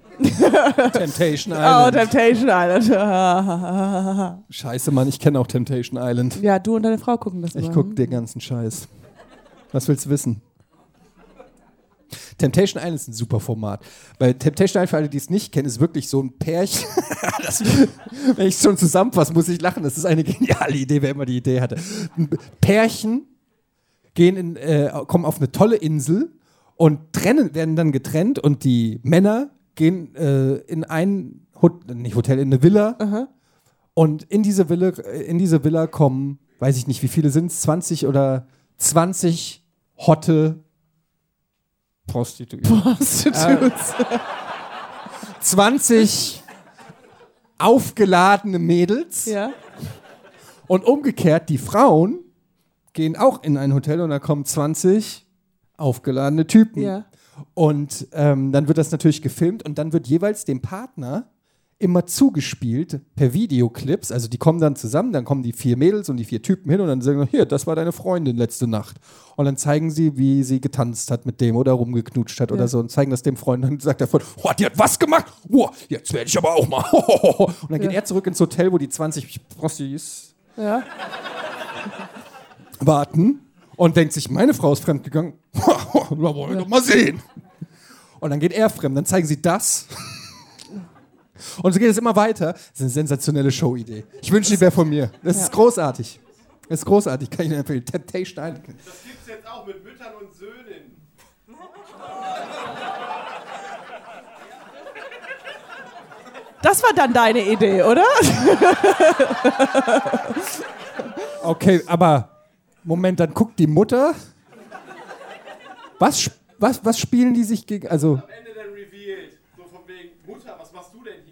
Temptation Oh, Island. Temptation Island. Scheiße, Mann, ich kenne auch Temptation Island. ja, du und deine Frau gucken das Ich gucke den ganzen Scheiß. Was willst du wissen? Temptation Island ist ein super Format. Weil Temptation Island, für alle, die es nicht kennen, ist wirklich so ein Pärchen. das, wenn ich es schon zusammenfasse, muss ich lachen. Das ist eine geniale Idee, wer immer die Idee hatte. Ein Pärchen gehen in, äh, kommen auf eine tolle Insel und trennen, werden dann getrennt und die Männer gehen äh, in ein Hot nicht Hotel, in eine Villa. Und in diese Villa, äh, in diese Villa kommen, weiß ich nicht, wie viele sind es, 20 oder 20 hotte Prostituierte. Prostitutes. 20 aufgeladene Mädels. ja. Und umgekehrt, die Frauen gehen auch in ein Hotel und da kommen 20 aufgeladene Typen. Ja. Und ähm, dann wird das natürlich gefilmt und dann wird jeweils dem Partner immer zugespielt per Videoclips. Also die kommen dann zusammen, dann kommen die vier Mädels und die vier Typen hin und dann sagen, hier, das war deine Freundin letzte Nacht. Und dann zeigen sie, wie sie getanzt hat mit dem oder rumgeknutscht hat oder so und zeigen das dem Freund. Und dann sagt der Freund, oh, die hat was gemacht? Oh, jetzt werde ich aber auch mal. Und dann geht Ja. er zurück ins Hotel, wo die 20 Prostis Ja. warten und denkt sich, meine Frau ist fremdgegangen. da wollen wir doch mal sehen. Und dann geht er fremd, dann zeigen sie das. Und so geht es immer weiter. Das ist eine sensationelle Showidee. Ich wünsche, die wäre von mir. Das ist großartig. Das ist großartig, kann ich Ihnen empfehlen. Temptation Island. Das gibt's jetzt auch mit Müttern und Söhnen. Das war dann deine Idee, oder? Okay, aber Moment, dann guckt die Mutter. Was, was, was spielen die sich gegen. Also, Am Ende dann revealed. So von wegen, Mutter, was machst du denn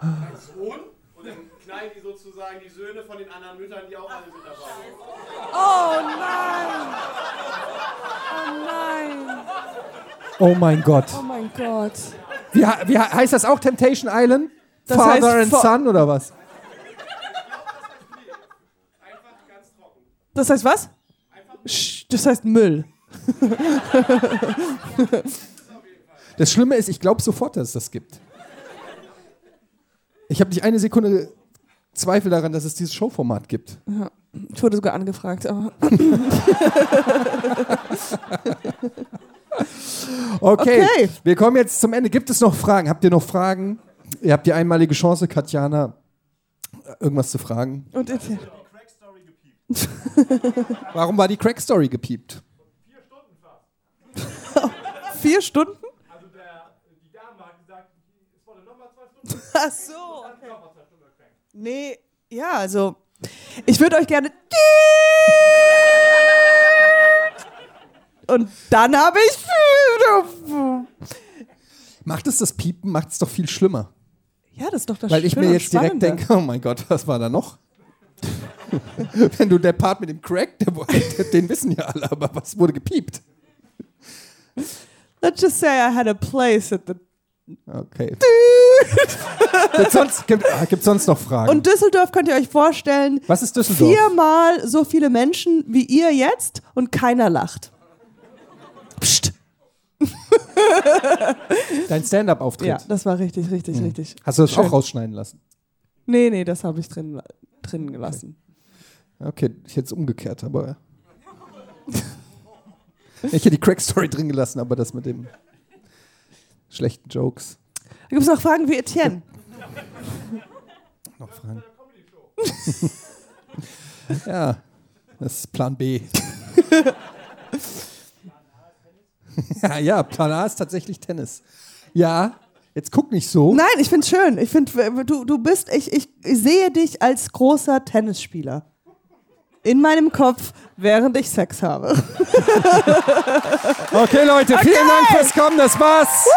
Dein Sohn? Und dann knallen die sozusagen die Söhne von den anderen Müttern, die auch alle mit dabei sind. Oh nein. Oh nein. oh mein Gott. Oh mein Gott. Wie, wie he- heißt das auch Temptation Island? Das Father heißt and Son oder was? Einfach ganz trocken. Das heißt was? Das heißt Müll. Das Schlimme ist, ich glaube sofort, dass es das gibt. Ich habe nicht eine Sekunde Zweifel daran, dass es dieses Showformat gibt. Ich wurde sogar angefragt. Aber Okay. Okay. Wir kommen jetzt zum Ende. Gibt es noch Fragen? Habt ihr noch Fragen? Ihr habt die einmalige Chance, Katjana, irgendwas zu fragen. und Etienne. Warum war die Crack Story gepiept? Vier Stunden? Also der, die Dame hat gesagt, es wurde nochmal zwei Stunden. Ach so. Okay. Nee, ja, also ich würde euch gerne. Und dann habe ich. Macht es das Piepen, macht es doch viel schlimmer. Ja, das ist doch das Weil ich mir jetzt direkt denke, oh mein Gott, was war da noch? Wenn du der Part mit dem Crack, der, den wissen ja alle, aber was wurde gepiept? Let's just say I had a place at the. Okay. Gibt's sonst, gibt es sonst noch Fragen? Und Düsseldorf könnt ihr euch vorstellen. was ist Düsseldorf? Viermal so viele Menschen wie ihr jetzt und keiner lacht. Psst. Dein Stand-up-Auftritt. Ja, das war richtig, richtig, richtig. Hast du das Schön. auch rausschneiden lassen? Nee, nee, das habe ich drin, drin gelassen. Okay, ich hätte es umgekehrt, aber. ich hätte die Crack-Story drin gelassen, aber das mit dem schlechten Jokes. Da gibt es noch Fragen wie Etienne. Noch Fragen? ja, das ist Plan B. ja, ja, Plan A ist tatsächlich Tennis. Ja, jetzt guck nicht so. Nein, ich finde schön. Ich finde, du, du bist, ich, ich sehe dich als großer Tennisspieler. In meinem Kopf, während ich Sex habe. Okay, Leute, vielen Dank fürs Kommen, das war's.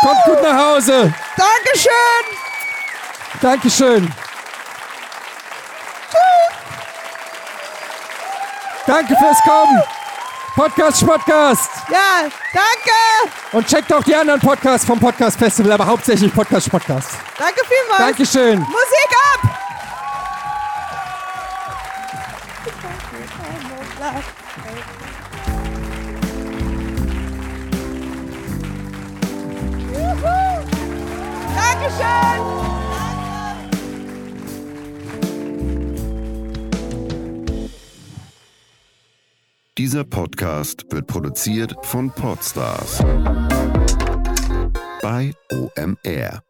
Kommt gut nach Hause. Dankeschön! Dankeschön. Danke fürs Kommen. Podcast Podcast. Ja, danke! Und checkt auch die anderen Podcasts vom Podcast Festival, aber hauptsächlich Podcast Podcast. Danke vielmals! Dankeschön. Musik ab! Juhu! Dankeschön! Dieser Podcast wird produziert von Podstars bei OMR.